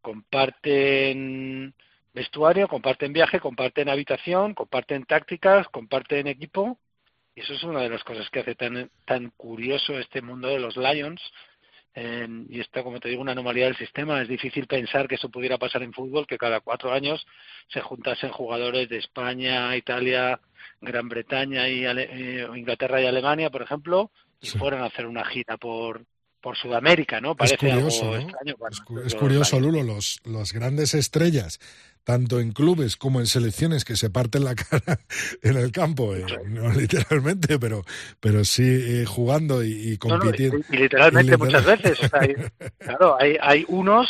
comparten vestuario, comparten viaje, comparten habitación, comparten tácticas, comparten equipo. Y eso es una de las cosas que hace tan, tan curioso este mundo de los Lions. Eh, y esta, como te digo, una anomalía del sistema. Es difícil pensar que eso pudiera pasar en fútbol, que cada cuatro años se juntasen jugadores de España, Italia, Gran Bretaña y Ale- eh, Inglaterra y Alemania, por ejemplo, y Sí. fueran a hacer una gira por, por Sudamérica, ¿no? Es Parece curioso, algo ¿no? extraño. cuando Es, cu- es curioso. Lulo, los, los grandes estrellas, tanto en clubes como en selecciones, que se parten la [LAUGHS] cara en el campo, eh, no [LAUGHS] literalmente, pero, pero sí eh, jugando y, y No, no, compitiendo. y, y literalmente Y literal- muchas veces. o sea, hay- [LAUGHS] claro, hay, hay unos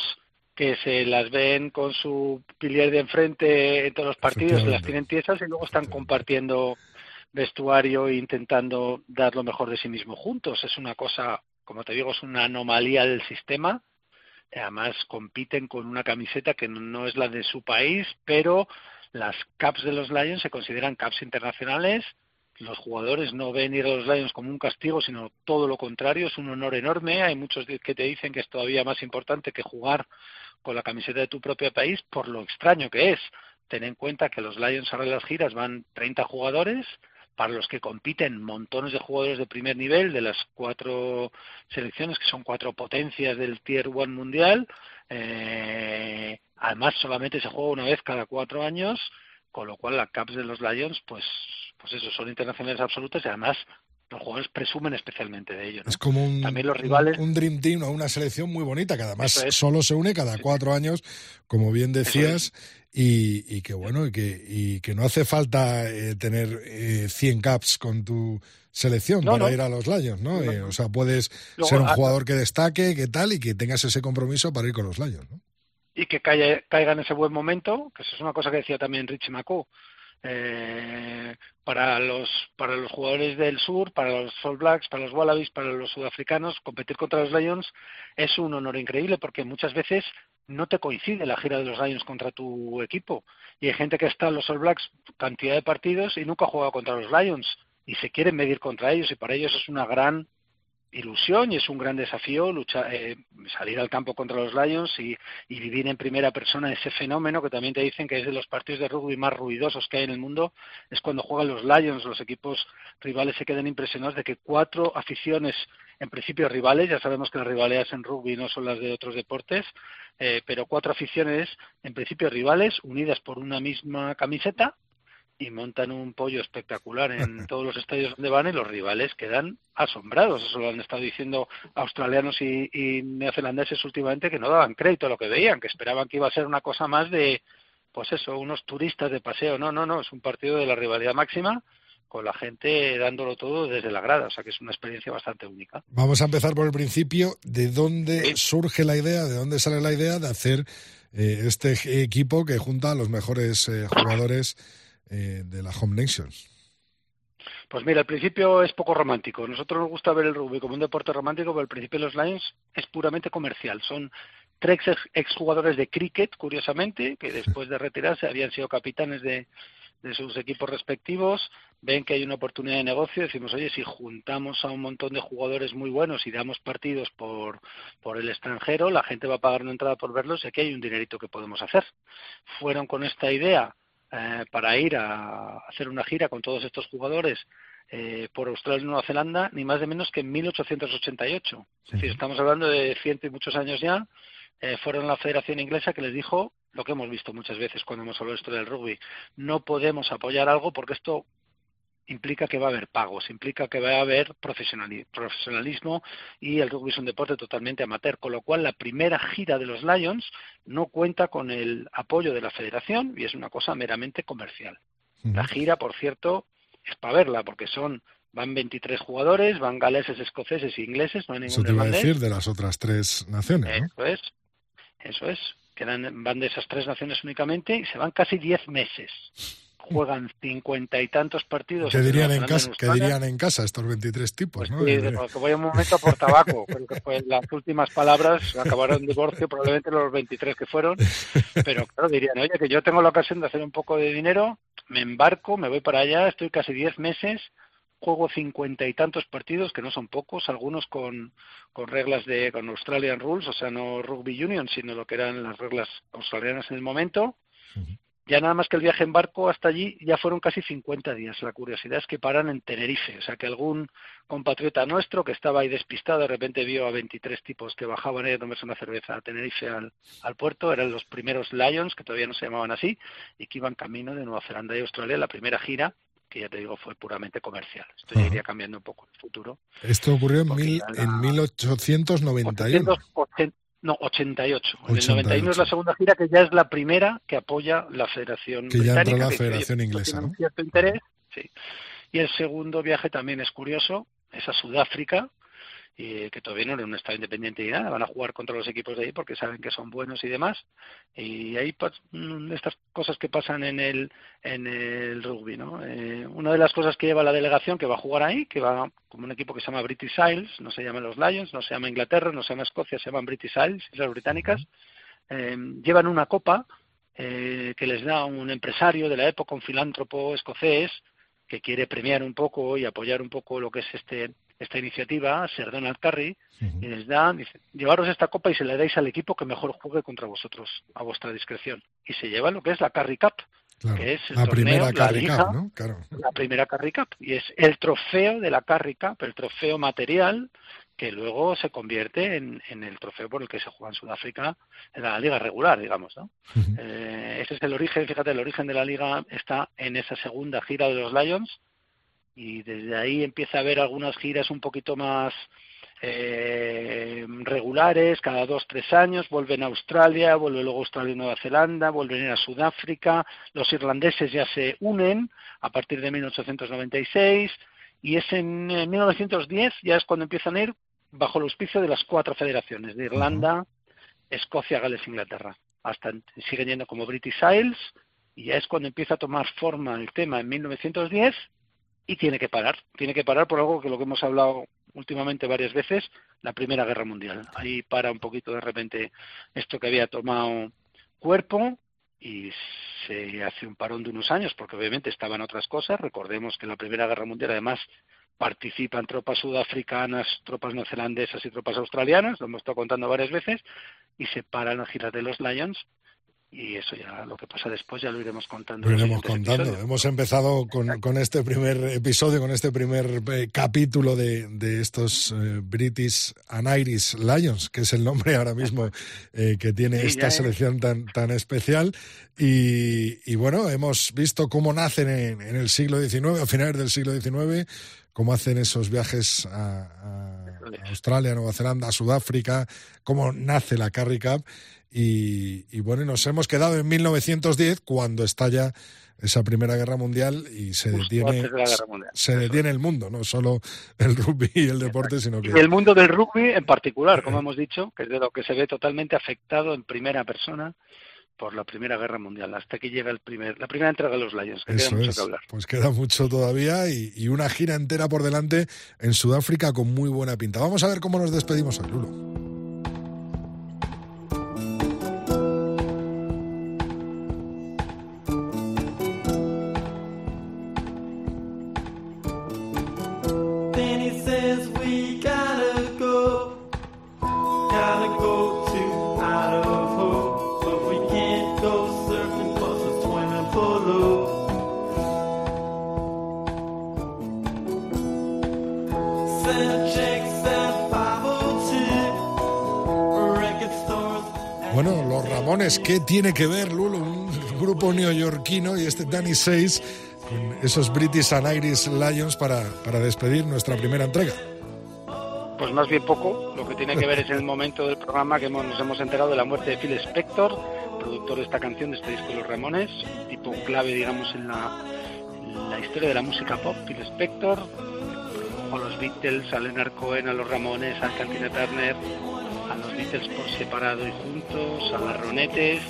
que se las ven con su pilier de enfrente en todos los partidos, se las tienen tiesas y luego están compartiendo vestuario e intentando dar lo mejor de sí mismo juntos. Es una cosa, como te digo, es una anomalía del sistema. Además, compiten con una camiseta que no- es la de su país, pero las caps de los Lions se consideran caps internacionales los jugadores no ven ir a los Lions como un castigo, sino todo lo contrario, es un honor enorme. Hay muchos que te dicen que es todavía más importante que jugar con la camiseta de tu propio país por lo extraño que es. Ten en cuenta que los Lions ahora las giras van 30 jugadores, para los que compiten montones de jugadores de primer nivel de las cuatro selecciones, que son cuatro potencias del Tier One mundial. Eh, además, solamente se juega una vez cada cuatro años, con lo cual las caps de los Lions, pues, pues eso, son internacionales absolutas y además los jugadores presumen especialmente de ello. ¿no? Es como un, También los rivales- un, Dream Team o una selección muy bonita, que además es. solo se une cada cuatro años, como bien decías, y, y que bueno, y que, y que no hace falta eh, tener eh, 100 caps con tu selección No, para no. ir a los Lions, ¿no? Eh, o sea, puedes Luego, ser un jugador que destaque, que tal, y que tengas ese compromiso para ir con los Lions, ¿no? y que caiga, caiga en ese buen momento, que eso es una cosa que decía también Richie McCaw. Eh, para los para los jugadores del sur, para los All Blacks, para los Wallabies, para los sudafricanos, competir contra los Lions es un honor increíble porque muchas veces no te coincide la gira de los Lions contra tu equipo. Y hay gente que está en los All Blacks cantidad de partidos y nunca ha jugado contra los Lions y se quieren medir contra ellos y para ellos es una gran ilusión y es un gran desafío luchar, eh, salir al campo contra los Lions y, y, vivir en primera persona ese fenómeno que también te dicen que es de los partidos de rugby más ruidosos que hay en el mundo, es cuando juegan los Lions, los equipos rivales se quedan impresionados de que cuatro aficiones en principio rivales, ya sabemos que las rivalidades en rugby no son las de otros deportes, eh, pero cuatro aficiones en principio rivales unidas por una misma camiseta y montan un pollo espectacular en [LAUGHS] todos los estadios donde van y los rivales quedan asombrados. Eso lo han estado diciendo australianos y, y, neozelandeses últimamente que no daban crédito a lo que veían, que esperaban que iba a ser una cosa más de, pues eso, unos turistas de paseo. No, no, no, es un partido de la rivalidad máxima con la gente dándolo todo desde la grada, o sea que es una experiencia bastante única. Vamos a empezar por el principio, ¿de dónde sí. surge la idea, de dónde sale la idea de hacer eh, este equipo que junta a los mejores eh, jugadores eh, de la Home Nations? Pues mira, al principio es poco romántico. Nosotros nos gusta ver el rugby como un deporte romántico, pero al principio los Lions es puramente comercial. Son tres exjugadores de cricket, curiosamente, que después de retirarse habían sido capitanes de, de sus equipos respectivos, ven que hay una oportunidad de negocio, decimos, oye, si juntamos a un montón de jugadores muy buenos y damos partidos por, por el extranjero, la gente va a pagar una entrada por verlos y aquí hay un dinerito que podemos hacer. Fueron con esta idea eh, para ir a hacer una gira con todos estos jugadores eh, por Australia y Nueva Zelanda, ni más de menos que en 1888. Es decir, estamos hablando de ciento y muchos años ya. Eh, fueron la Federación Inglesa que les dijo lo que hemos visto muchas veces cuando hemos hablado de esto del rugby. No podemos apoyar algo porque esto implica que va a haber pagos, implica que va a haber profesionalismo y el rugby es un deporte totalmente amateur, con lo cual la primera gira de los Lions no cuenta con el apoyo de la federación y es una cosa meramente comercial. La gira, por cierto, es para verla porque son van 23 jugadores, van galeses, escoceses e ingleses, no hay ningún Eso te iba a decir de las otras tres naciones, ¿no? Eso es, eso es, quedan, van de esas tres naciones únicamente y se van casi 10 meses juegan cincuenta y tantos partidos. ¿Qué dirían, en casa, ¿Qué dirían en casa estos 23 tipos? Pues ¿no? Sí, que voy un momento por tabaco. [LAUGHS] Creo que fue las últimas palabras acabaron en divorcio, probablemente los 23 que fueron. Pero claro, dirían, oye, que yo tengo la ocasión de hacer un poco de dinero, me embarco, me voy para allá, estoy casi 10 meses, juego cincuenta y tantos partidos, que no son pocos, algunos con, con reglas de con Australian Rules, o sea, no Rugby Union, sino lo que eran las reglas australianas en el momento. Uh -huh. Ya nada más que el viaje en barco hasta allí ya fueron casi 50 días. La curiosidad es que paran en Tenerife, o sea que algún compatriota nuestro que estaba ahí despistado de repente vio a 23 tipos que bajaban a tomarse una cerveza a Tenerife al, al, puerto, eran los primeros Lions, que todavía no se llamaban así, y que iban camino de Nueva Zelanda y Australia, la primera gira, que ya te digo fue puramente comercial. Esto ya iría cambiando un poco en el futuro. Esto ocurrió en, mil, en 1891. 880, no, 88. 88. En el 91 es la segunda gira que ya es la primera que apoya la Federación que Británica. ya entró la Federación Inglesa, ¿no? Un cierto interés, sí. Y el segundo viaje también es curioso, es a Sudáfrica, y que todavía no era un estado independiente ni nada, van a jugar contra los equipos de ahí porque saben que son buenos y demás. Y ahí pues, estas cosas que pasan en el en el rugby, ¿no? Eh, una de las cosas que lleva la delegación que va a jugar ahí, que va como un equipo que se llama British Isles, no se llaman los Lions, no se llama Inglaterra, no se llama Escocia, se llaman British Isles, Islas Británicas, eh, llevan una copa eh, que les da un empresario de la época, un filántropo escocés, que quiere premiar un poco y apoyar un poco lo que es este esta iniciativa, Sir Donald Curry, y les da, dice, llevaros esta copa y se la dais al equipo que mejor juegue contra vosotros, a vuestra discreción. Y se lleva lo que es la Curry Cup, claro. que es el la torneo, primera la Curry liga, Cup, ¿no? Claro. La primera Curry Cup. Y es el trofeo de la Curry Cup, el trofeo material que luego se convierte en, en, el trofeo por el que se juega en Sudáfrica en la liga regular, digamos, ¿no? Uh -huh. eh, ese es el origen, fíjate, el origen de la liga está en esa segunda gira de los Lions, y desde ahí empieza a haber algunas giras un poquito más eh, regulares, cada dos, tres años, vuelven a Australia, vuelve luego a Australia y Nueva Zelanda, vuelven a Sudáfrica, los irlandeses ya se unen a partir de 1896 y es en, en 1910 ya es cuando empiezan a ir bajo el auspicio de las cuatro federaciones, de Irlanda, uh -huh. Escocia, Gales, Inglaterra. Hasta siguen yendo como British Isles y ya es cuando empieza a tomar forma el tema en 1910 y tiene que parar. Tiene que parar por algo que lo que hemos hablado últimamente varias veces, la Primera Guerra Mundial. Ahí para un poquito de repente esto que había tomado cuerpo y se hace un parón de unos años porque obviamente estaban otras cosas. Recordemos que en la Primera Guerra Mundial además participan tropas sudafricanas, tropas neozelandesas y tropas australianas, lo hemos estado contando varias veces, y se paran la gira de los Lions y eso ya lo que pasa después ya lo iremos contando. Lo iremos contando. episodios. Hemos empezado con, con este primer episodio, con este primer eh, capítulo de, de estos eh, British and Irish Lions, que es el nombre ahora mismo [LAUGHS] eh, que tiene Sí, esta selección tan, tan especial. Y, y bueno, hemos visto cómo nacen en, en el siglo XIX, a finales del siglo XIX, cómo hacen esos viajes a, a Australia, Nueva Zelanda, a Sudáfrica, cómo nace la Carry Cup. Y, y bueno, nos hemos quedado en 1910 cuando estalla esa Primera Guerra Mundial y se detiene, se detiene el mundo, no solo el rugby y el deporte, sino que Y el mundo del rugby en particular, como hemos dicho, que es de lo que se ve totalmente afectado en primera persona por la Primera Guerra Mundial. Hasta aquí llega el primer, la primera entrega de los Lions, que queda mucho es. que hablar. Pues queda mucho todavía y, y una gira entera por delante en Sudáfrica con muy buena pinta. Vamos a ver cómo nos despedimos hoy, Lulo. ¿Qué tiene que ver, Lulo? Un grupo neoyorquino y este Danny Seis con esos British and Irish Lions para, para despedir nuestra primera entrega. Pues más bien poco. Lo que tiene que ver es en el momento del programa que hemos- nos hemos enterado de la muerte de Phil Spector, productor de esta canción, de este disco de Los Ramones, tipo clave, digamos, en la, en la historia de la música pop. Phil Spector, a los Beatles, a Leonard Cohen, a los Ramones, a Cantina Turner, Beatles por separado y juntos, a las Ronettes,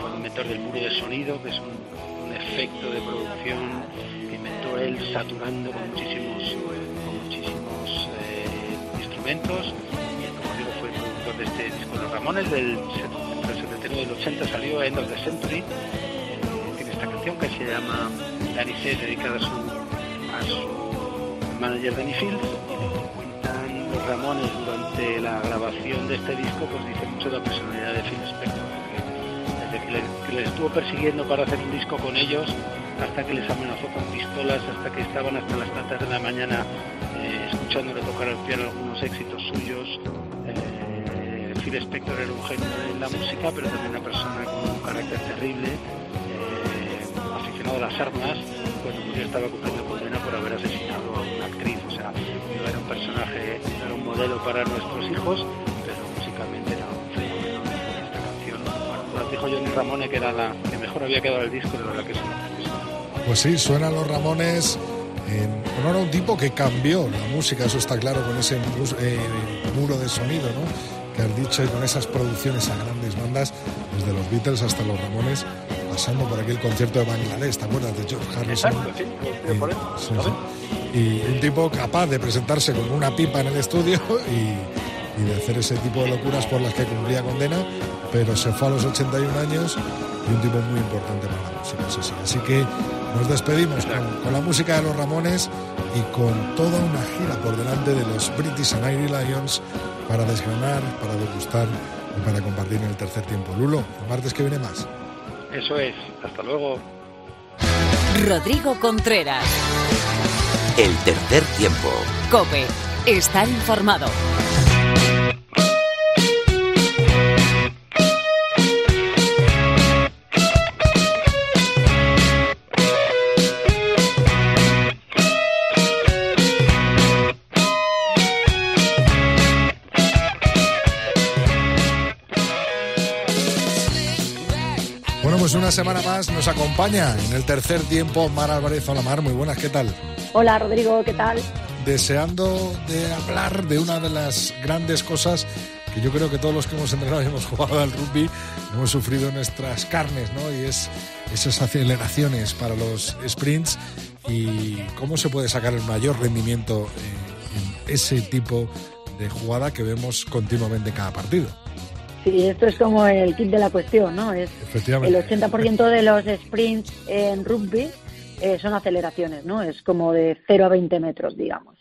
fue el inventor del muro de sonido, que es un, efecto de producción que inventó él saturando con muchísimos, eh, instrumentos. Como digo, fue el productor de este disco de los Ramones, del, se- entre el 79 y el 80 salió End of the Century. Eh, tiene esta canción que se llama Danny Says, dedicada a su, a su manager Danny Fields. Ramones durante la grabación de este disco, pues dice mucho de la personalidad de Phil Spector. Desde que les, estuvo persiguiendo para hacer un disco con ellos, hasta que les amenazó con pistolas, hasta que estaban hasta las tantas de la mañana eh, escuchándole tocar al piano algunos éxitos suyos. Eh, Phil Spector era un genio de la música, pero también una persona con un carácter terrible, las armas. Murió estaba cumpliendo condena por haber asesinado a una actriz. O sea, era un personaje, era un modelo para nuestros hijos, pero musicalmente era un fenómeno. Esta canción, bueno, dijo Johnny Ramone que era la que mejor había quedado el disco, de verdad que es una. Pues sí, suenan los Ramones en honor a un tipo que cambió la música, eso está claro, con ese eh, muro de sonido, ¿no? Que has dicho, y con esas producciones a grandes bandas, desde los Beatles hasta los Ramones, pasando por aquel concierto de Bangladesh, ¿te acuerdas? De George Harrison. Exacto, sí, Y- por sí, sí. Y un tipo capaz de presentarse con una pipa en el estudio [LAUGHS] y, y de hacer ese tipo de locuras por las que cumplía condena, pero se fue a los 81 años y un tipo muy importante para la música, eso sí. Así que nos despedimos con, con la música de los Ramones y con toda una gira por delante de los British and Irish Lions para desgranar, para degustar y para compartir en el tercer tiempo. Lulo, el martes que viene más. Eso es. Hasta luego. Rodrigo Contreras. El tercer tiempo. Cope. Estar informado. Semana más nos acompaña en el tercer tiempo Mar Álvarez. Hola Mar, muy buenas, ¿qué tal? Hola Rodrigo, ¿qué tal? Deseando de hablar de una de las grandes cosas que yo creo que todos los que hemos entrenado y hemos jugado al rugby hemos sufrido en nuestras carnes, ¿no? Y es esas aceleraciones para los sprints y cómo se puede sacar el mayor rendimiento eh, en ese tipo de jugada que vemos continuamente en cada partido. Sí, esto es como el kit de la cuestión, ¿no? Es el Efectivamente. 80% de los sprints en rugby eh, son aceleraciones, ¿no? Es como de 0 a 20 metros, digamos.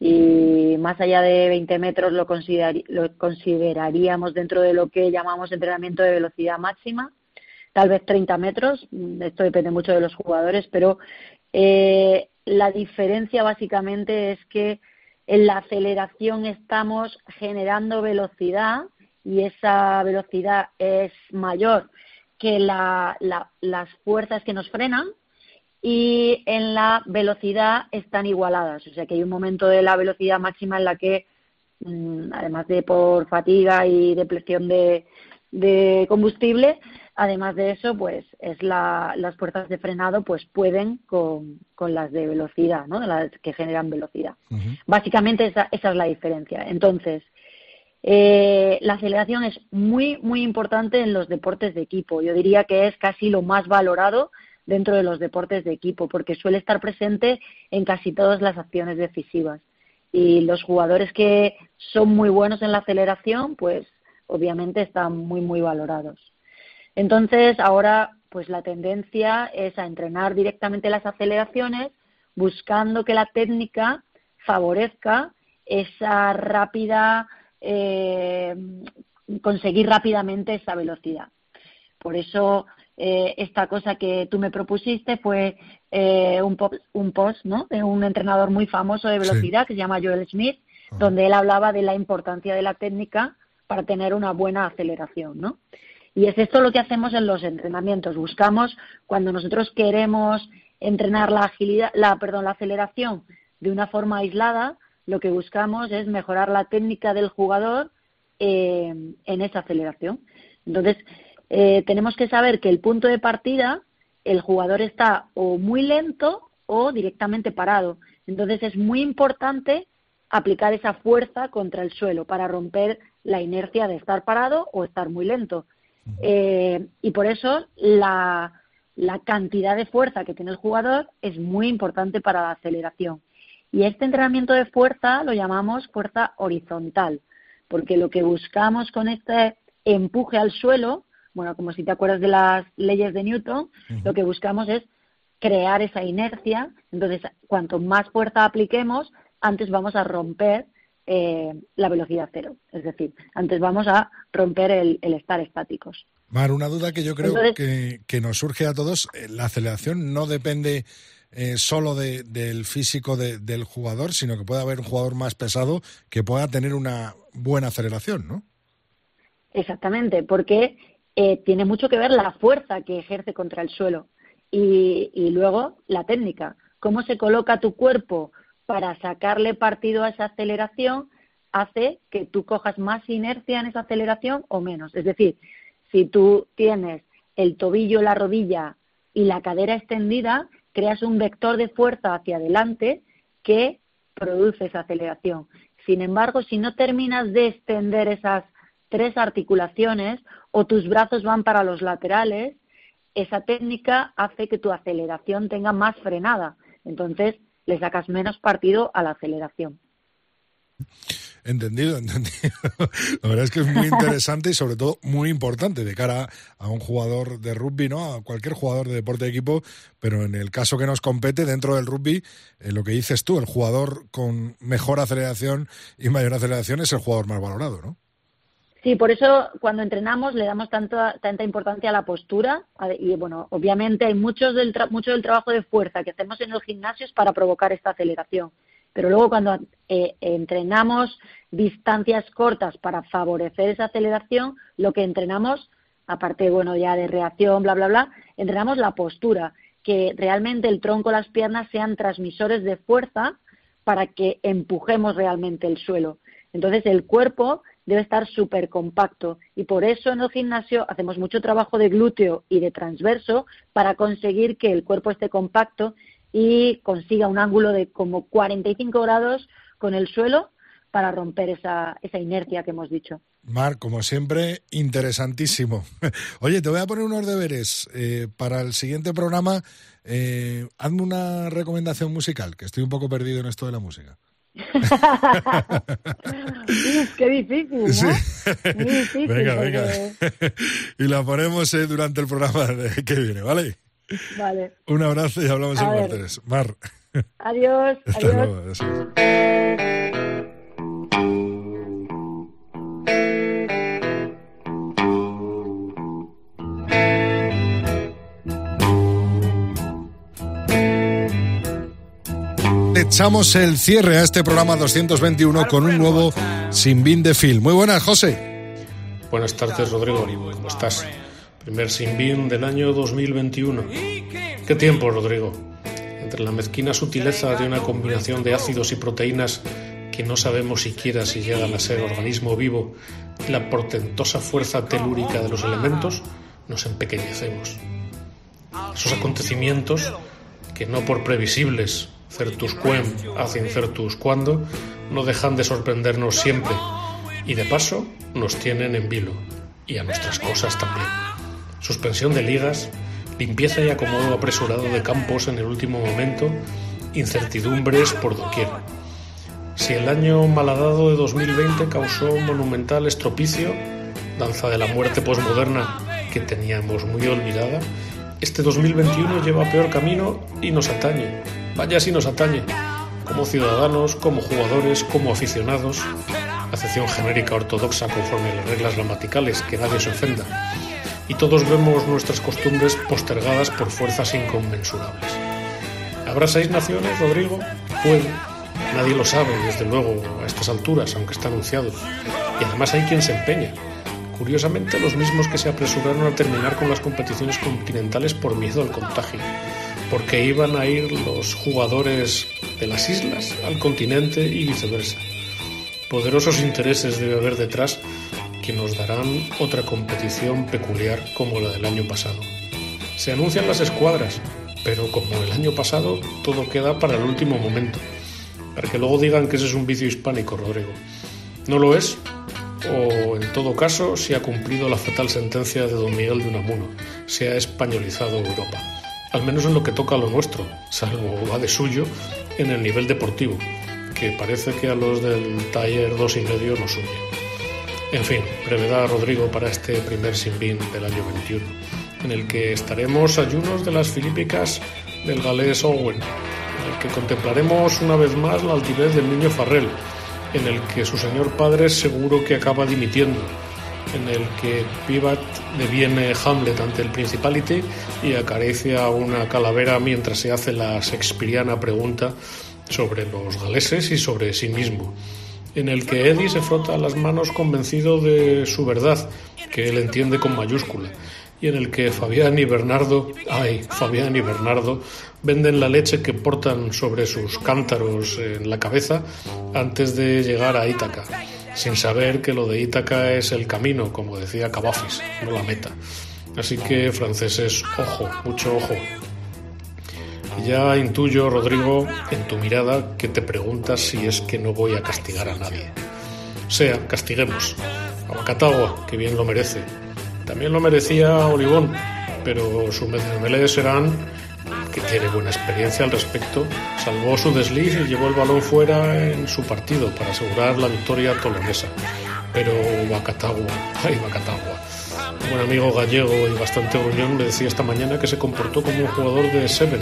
Y más allá de 20 metros lo, lo consideraríamos dentro de lo que llamamos entrenamiento de velocidad máxima, tal vez 30 metros, mm, esto depende mucho de los jugadores, pero eh, la diferencia básicamente es que en la aceleración estamos generando velocidad y esa velocidad es mayor que la- la- las fuerzas que nos frenan y en la velocidad están igualadas. O sea que hay un momento de la velocidad máxima en la que, mm, además de por fatiga y depleción de, de combustible, además de eso, pues es la, las fuerzas de frenado pues pueden con, con las de velocidad, ¿no? Las que generan velocidad. Básicamente esa, esa es la diferencia. Entonces, eh, la aceleración es muy, muy importante en los deportes de equipo. Yo diría que es casi lo más valorado dentro de los deportes de equipo, porque suele estar presente en casi todas las acciones decisivas. Y los jugadores que son muy buenos en la aceleración, pues obviamente están muy, muy valorados. Entonces, ahora, pues la tendencia es a entrenar directamente las aceleraciones, buscando que la técnica favorezca esa rápida, eh, conseguir rápidamente esa velocidad. Por eso, eh, esta cosa que tú me propusiste fue eh, un, po- un post ¿no? de un entrenador muy famoso de velocidad que se llama Joel Smith, donde él hablaba de la importancia de la técnica para tener una buena aceleración. ¿no? Y es esto lo que hacemos en los entrenamientos. Buscamos cuando nosotros queremos entrenar la agilidad, la perdón, la aceleración de una forma aislada, lo que buscamos es mejorar la técnica del jugador eh, en esa aceleración. Entonces, eh, tenemos que saber que el punto de partida, el jugador está o muy lento o directamente parado. Entonces, es muy importante aplicar esa fuerza contra el suelo para romper la inercia de estar parado o estar muy lento. Eh, y por eso la, la cantidad de fuerza que tiene el jugador es muy importante para la aceleración. Y este entrenamiento de fuerza lo llamamos fuerza horizontal, porque lo que buscamos con este empuje al suelo, bueno, como si te acuerdas de las leyes de Newton, lo que buscamos es crear esa inercia. Entonces, cuanto más fuerza apliquemos, antes vamos a romper eh, la velocidad cero. Es decir, antes vamos a romper el, el estar estáticos. Mar, una duda que yo creo Entonces- que, que nos surge a todos, eh, la aceleración no depende eh, solo de- del físico de- del jugador, sino que puede haber un jugador más pesado que pueda tener una buena aceleración, ¿no? Exactamente, porque eh, tiene mucho que ver la fuerza que ejerce contra el suelo y, y luego la técnica. Cómo se coloca tu cuerpo para sacarle partido a esa aceleración hace que tú cojas más inercia en esa aceleración o menos. Es decir, si tú tienes el tobillo, la rodilla y la cadera extendida, creas un vector de fuerza hacia adelante que produce esa aceleración. Sin embargo, si no terminas de extender esas tres articulaciones o tus brazos van para los laterales, esa técnica hace que tu aceleración tenga más frenada. Entonces, le sacas menos partido a la aceleración. Entendido, [LAUGHS] entendido. La verdad es que es muy interesante y sobre todo muy importante de cara a un jugador de rugby, ¿no? A cualquier jugador de deporte de equipo, pero en el caso que nos compete dentro del rugby, eh, lo que dices tú, el jugador con mejor aceleración y mayor aceleración es el jugador más valorado, ¿no? Sí, por eso cuando entrenamos le damos tanta, tanta importancia a la postura y bueno, obviamente hay muchos del tra- mucho del trabajo de fuerza que hacemos en los gimnasios para provocar esta aceleración, pero luego cuando eh, entrenamos distancias cortas para favorecer esa aceleración, lo que entrenamos, aparte bueno ya de reacción, bla bla bla, entrenamos la postura, que realmente el tronco, las piernas sean transmisores de fuerza para que empujemos realmente el suelo. Entonces el cuerpo debe estar súper compacto y por eso en el gimnasio hacemos mucho trabajo de glúteo y de transverso para conseguir que el cuerpo esté compacto y consiga un ángulo de como 45 grados con el suelo para romper esa, esa inercia que hemos dicho. Mar, como siempre, interesantísimo. [LAUGHS] Oye, te voy a poner unos deberes. Eh, para el siguiente programa, eh, hazme una recomendación musical, que estoy un poco perdido en esto de la música. [LAUGHS] Qué difícil, ¿no? Sí. Muy [LAUGHS] difícil. venga, porque- venga. y la ponemos eh, durante el programa de- que viene, ¿vale? Vale. Un abrazo y hablamos A el ver. martes. Mar, Adiós. [LAUGHS] hasta adiós. luego. adiós. Echamos el cierre a este programa 221 con un nuevo Sin Bin de Phil. Muy buenas, José. Buenas tardes, Rodrigo. ¿Cómo estás? Primer sin del año 2021. ¿Qué tiempo, Rodrigo? Entre la mezquina sutileza de una combinación de ácidos y proteínas que no sabemos siquiera si llegan a ser organismo vivo y la portentosa fuerza telúrica de los elementos, nos empequeñecemos. Esos acontecimientos que no por previsibles, certus quem hacen certus cuando, no dejan de sorprendernos siempre y de paso nos tienen en vilo y a nuestras cosas también. Suspensión de ligas, limpieza y acomodo apresurado de campos en el último momento, incertidumbres por doquier. Si el año malhadado de 2020 causó un monumental estropicio, danza de la muerte posmoderna que teníamos muy olvidada, este 2021 lleva peor camino y nos atañe. Vaya si nos atañe, como ciudadanos, como jugadores, como aficionados. Acepción genérica ortodoxa conforme a las reglas gramaticales, que nadie se ofenda. Y todos vemos nuestras costumbres postergadas por fuerzas inconmensurables. ¿Habrá seis naciones, Rodrigo? Puede. Nadie lo sabe, desde luego, a estas alturas, aunque está anunciado. Y además hay quien se empeña. Curiosamente, los mismos que se apresuraron a terminar con las competiciones continentales por miedo al contagio, porque iban a ir los jugadores de las islas al continente y viceversa. Poderosos intereses debe haber detrás que nos darán otra competición peculiar como la del año pasado. Se anuncian las escuadras, pero como el año pasado, todo queda para el último momento. Para que luego digan que ese es un vicio hispánico, Rodrigo. No lo es, o en todo caso se ha cumplido la fatal sentencia de don Miguel de Unamuno, se ha españolizado Europa, al menos en lo que toca a lo nuestro, salvo va de suyo en el nivel deportivo, que parece que a los del taller dos y medio nos huye. En fin, brevedad Rodrigo para este primer sinbin del año 21, en el que estaremos ayunos de las filípicas del galés Owen, en el que contemplaremos una vez más la altivez del niño Farrell, en el que su señor padre seguro que acaba dimitiendo, en el que Pivat deviene Hamlet ante el Principality y acaricia una calavera mientras se hace la shakespeariana pregunta sobre los galeses y sobre sí mismo, en el que Eddie se frota las manos convencido de su verdad, que él entiende con mayúscula, y en el que Fabián y Bernardo, ay, Fabián y Bernardo, venden la leche que portan sobre sus cántaros en la cabeza antes de llegar a Ítaca, sin saber que lo de Ítaca es el camino, como decía Cavafis, no la meta. Así que, franceses, ojo, mucho ojo. Ya intuyo, Rodrigo, en tu mirada que te preguntas si es que no voy a castigar a nadie. Sea, castiguemos. A Bacatagua, que bien lo merece. También lo merecía Olivón, pero su Melé Serán, que tiene buena experiencia al respecto, salvó su desliz y llevó el balón fuera en su partido para asegurar la victoria tolonesa. Pero Bacatagua, ay Bacatagua, un buen amigo gallego y bastante gruñón me decía esta mañana que se comportó como un jugador de Seven,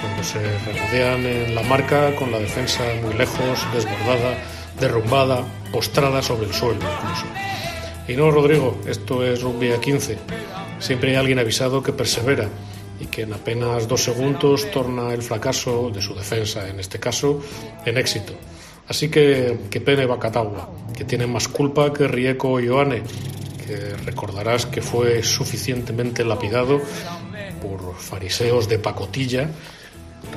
cuando se regodean en la marca con la defensa muy lejos, desbordada, derrumbada, postrada sobre el suelo incluso. Y no, Rodrigo, esto es rugby a 15. Siempre hay alguien avisado que persevera y que en apenas dos segundos torna el fracaso de su defensa, en este caso, en éxito. Así que que pene Bacatagua, que tiene más culpa que Rieco Ioane, que recordarás que fue suficientemente lapidado por fariseos de pacotilla.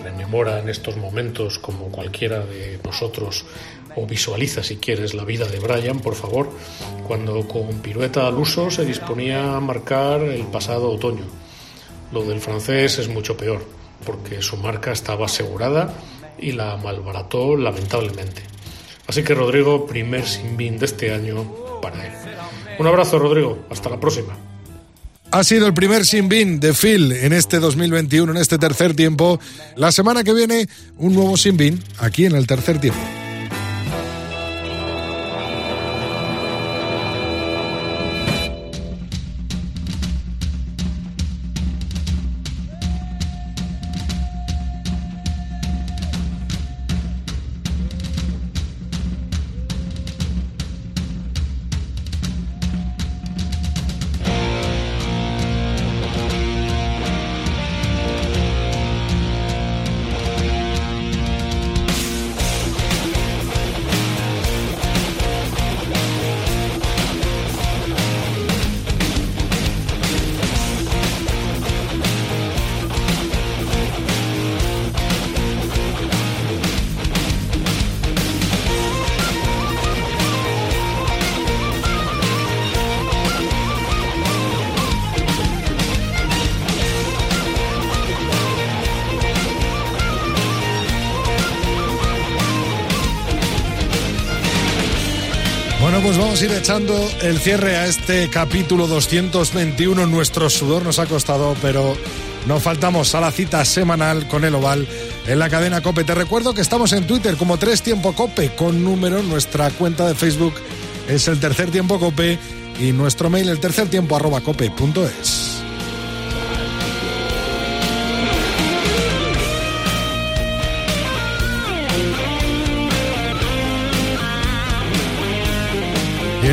Rememora en estos momentos, como cualquiera de nosotros, o visualiza si quieres la vida de Brian, por favor, cuando con pirueta al uso se disponía a marcar el pasado otoño. Lo del francés es mucho peor, porque su marca estaba asegurada y la malbarató lamentablemente. Así que Rodrigo, primer sin de este año para él. Un abrazo Rodrigo, hasta la próxima. Ha sido el primer sin bin de Phil en este 2021, en este tercer tiempo. La semana que viene, un nuevo sin bin aquí en el tercer tiempo. Vamos echando el cierre a este capítulo 221. Nuestro sudor nos ha costado, pero no faltamos a la cita semanal con el Oval en la cadena Cope. Te recuerdo que estamos en Twitter como Tres Tiempo Cope con número. Nuestra cuenta de Facebook es el Tercer Tiempo Cope y nuestro mail el tercer tiempo arroba cope.es.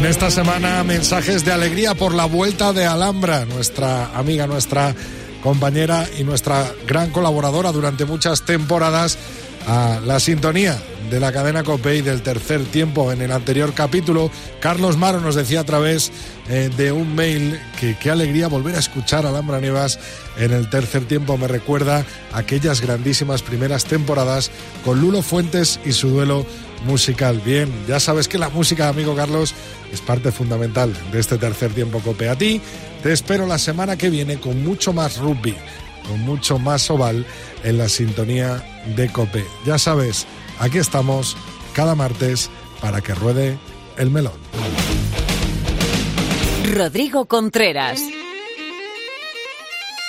en esta semana mensajes de alegría por la vuelta de Alhambra, nuestra amiga, nuestra compañera y nuestra gran colaboradora durante muchas temporadas a la sintonía de la cadena Copey del tercer tiempo. En el anterior capítulo, Carlos Maro nos decía a través eh, de un mail que qué alegría volver a escuchar a Alhambra Nevas en el tercer tiempo. Me recuerda aquellas grandísimas primeras temporadas con Lulo Fuentes y su duelo musical. Bien, ya sabes que la música, amigo Carlos, es parte fundamental de este tercer tiempo Cope. A ti te espero la semana que viene con mucho más rugby, mucho más oval en la sintonía de Cope. Ya sabes, aquí estamos cada martes para que ruede el melón. Rodrigo Contreras.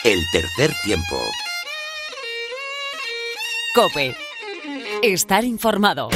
El tercer tiempo. Cope. Estar informado.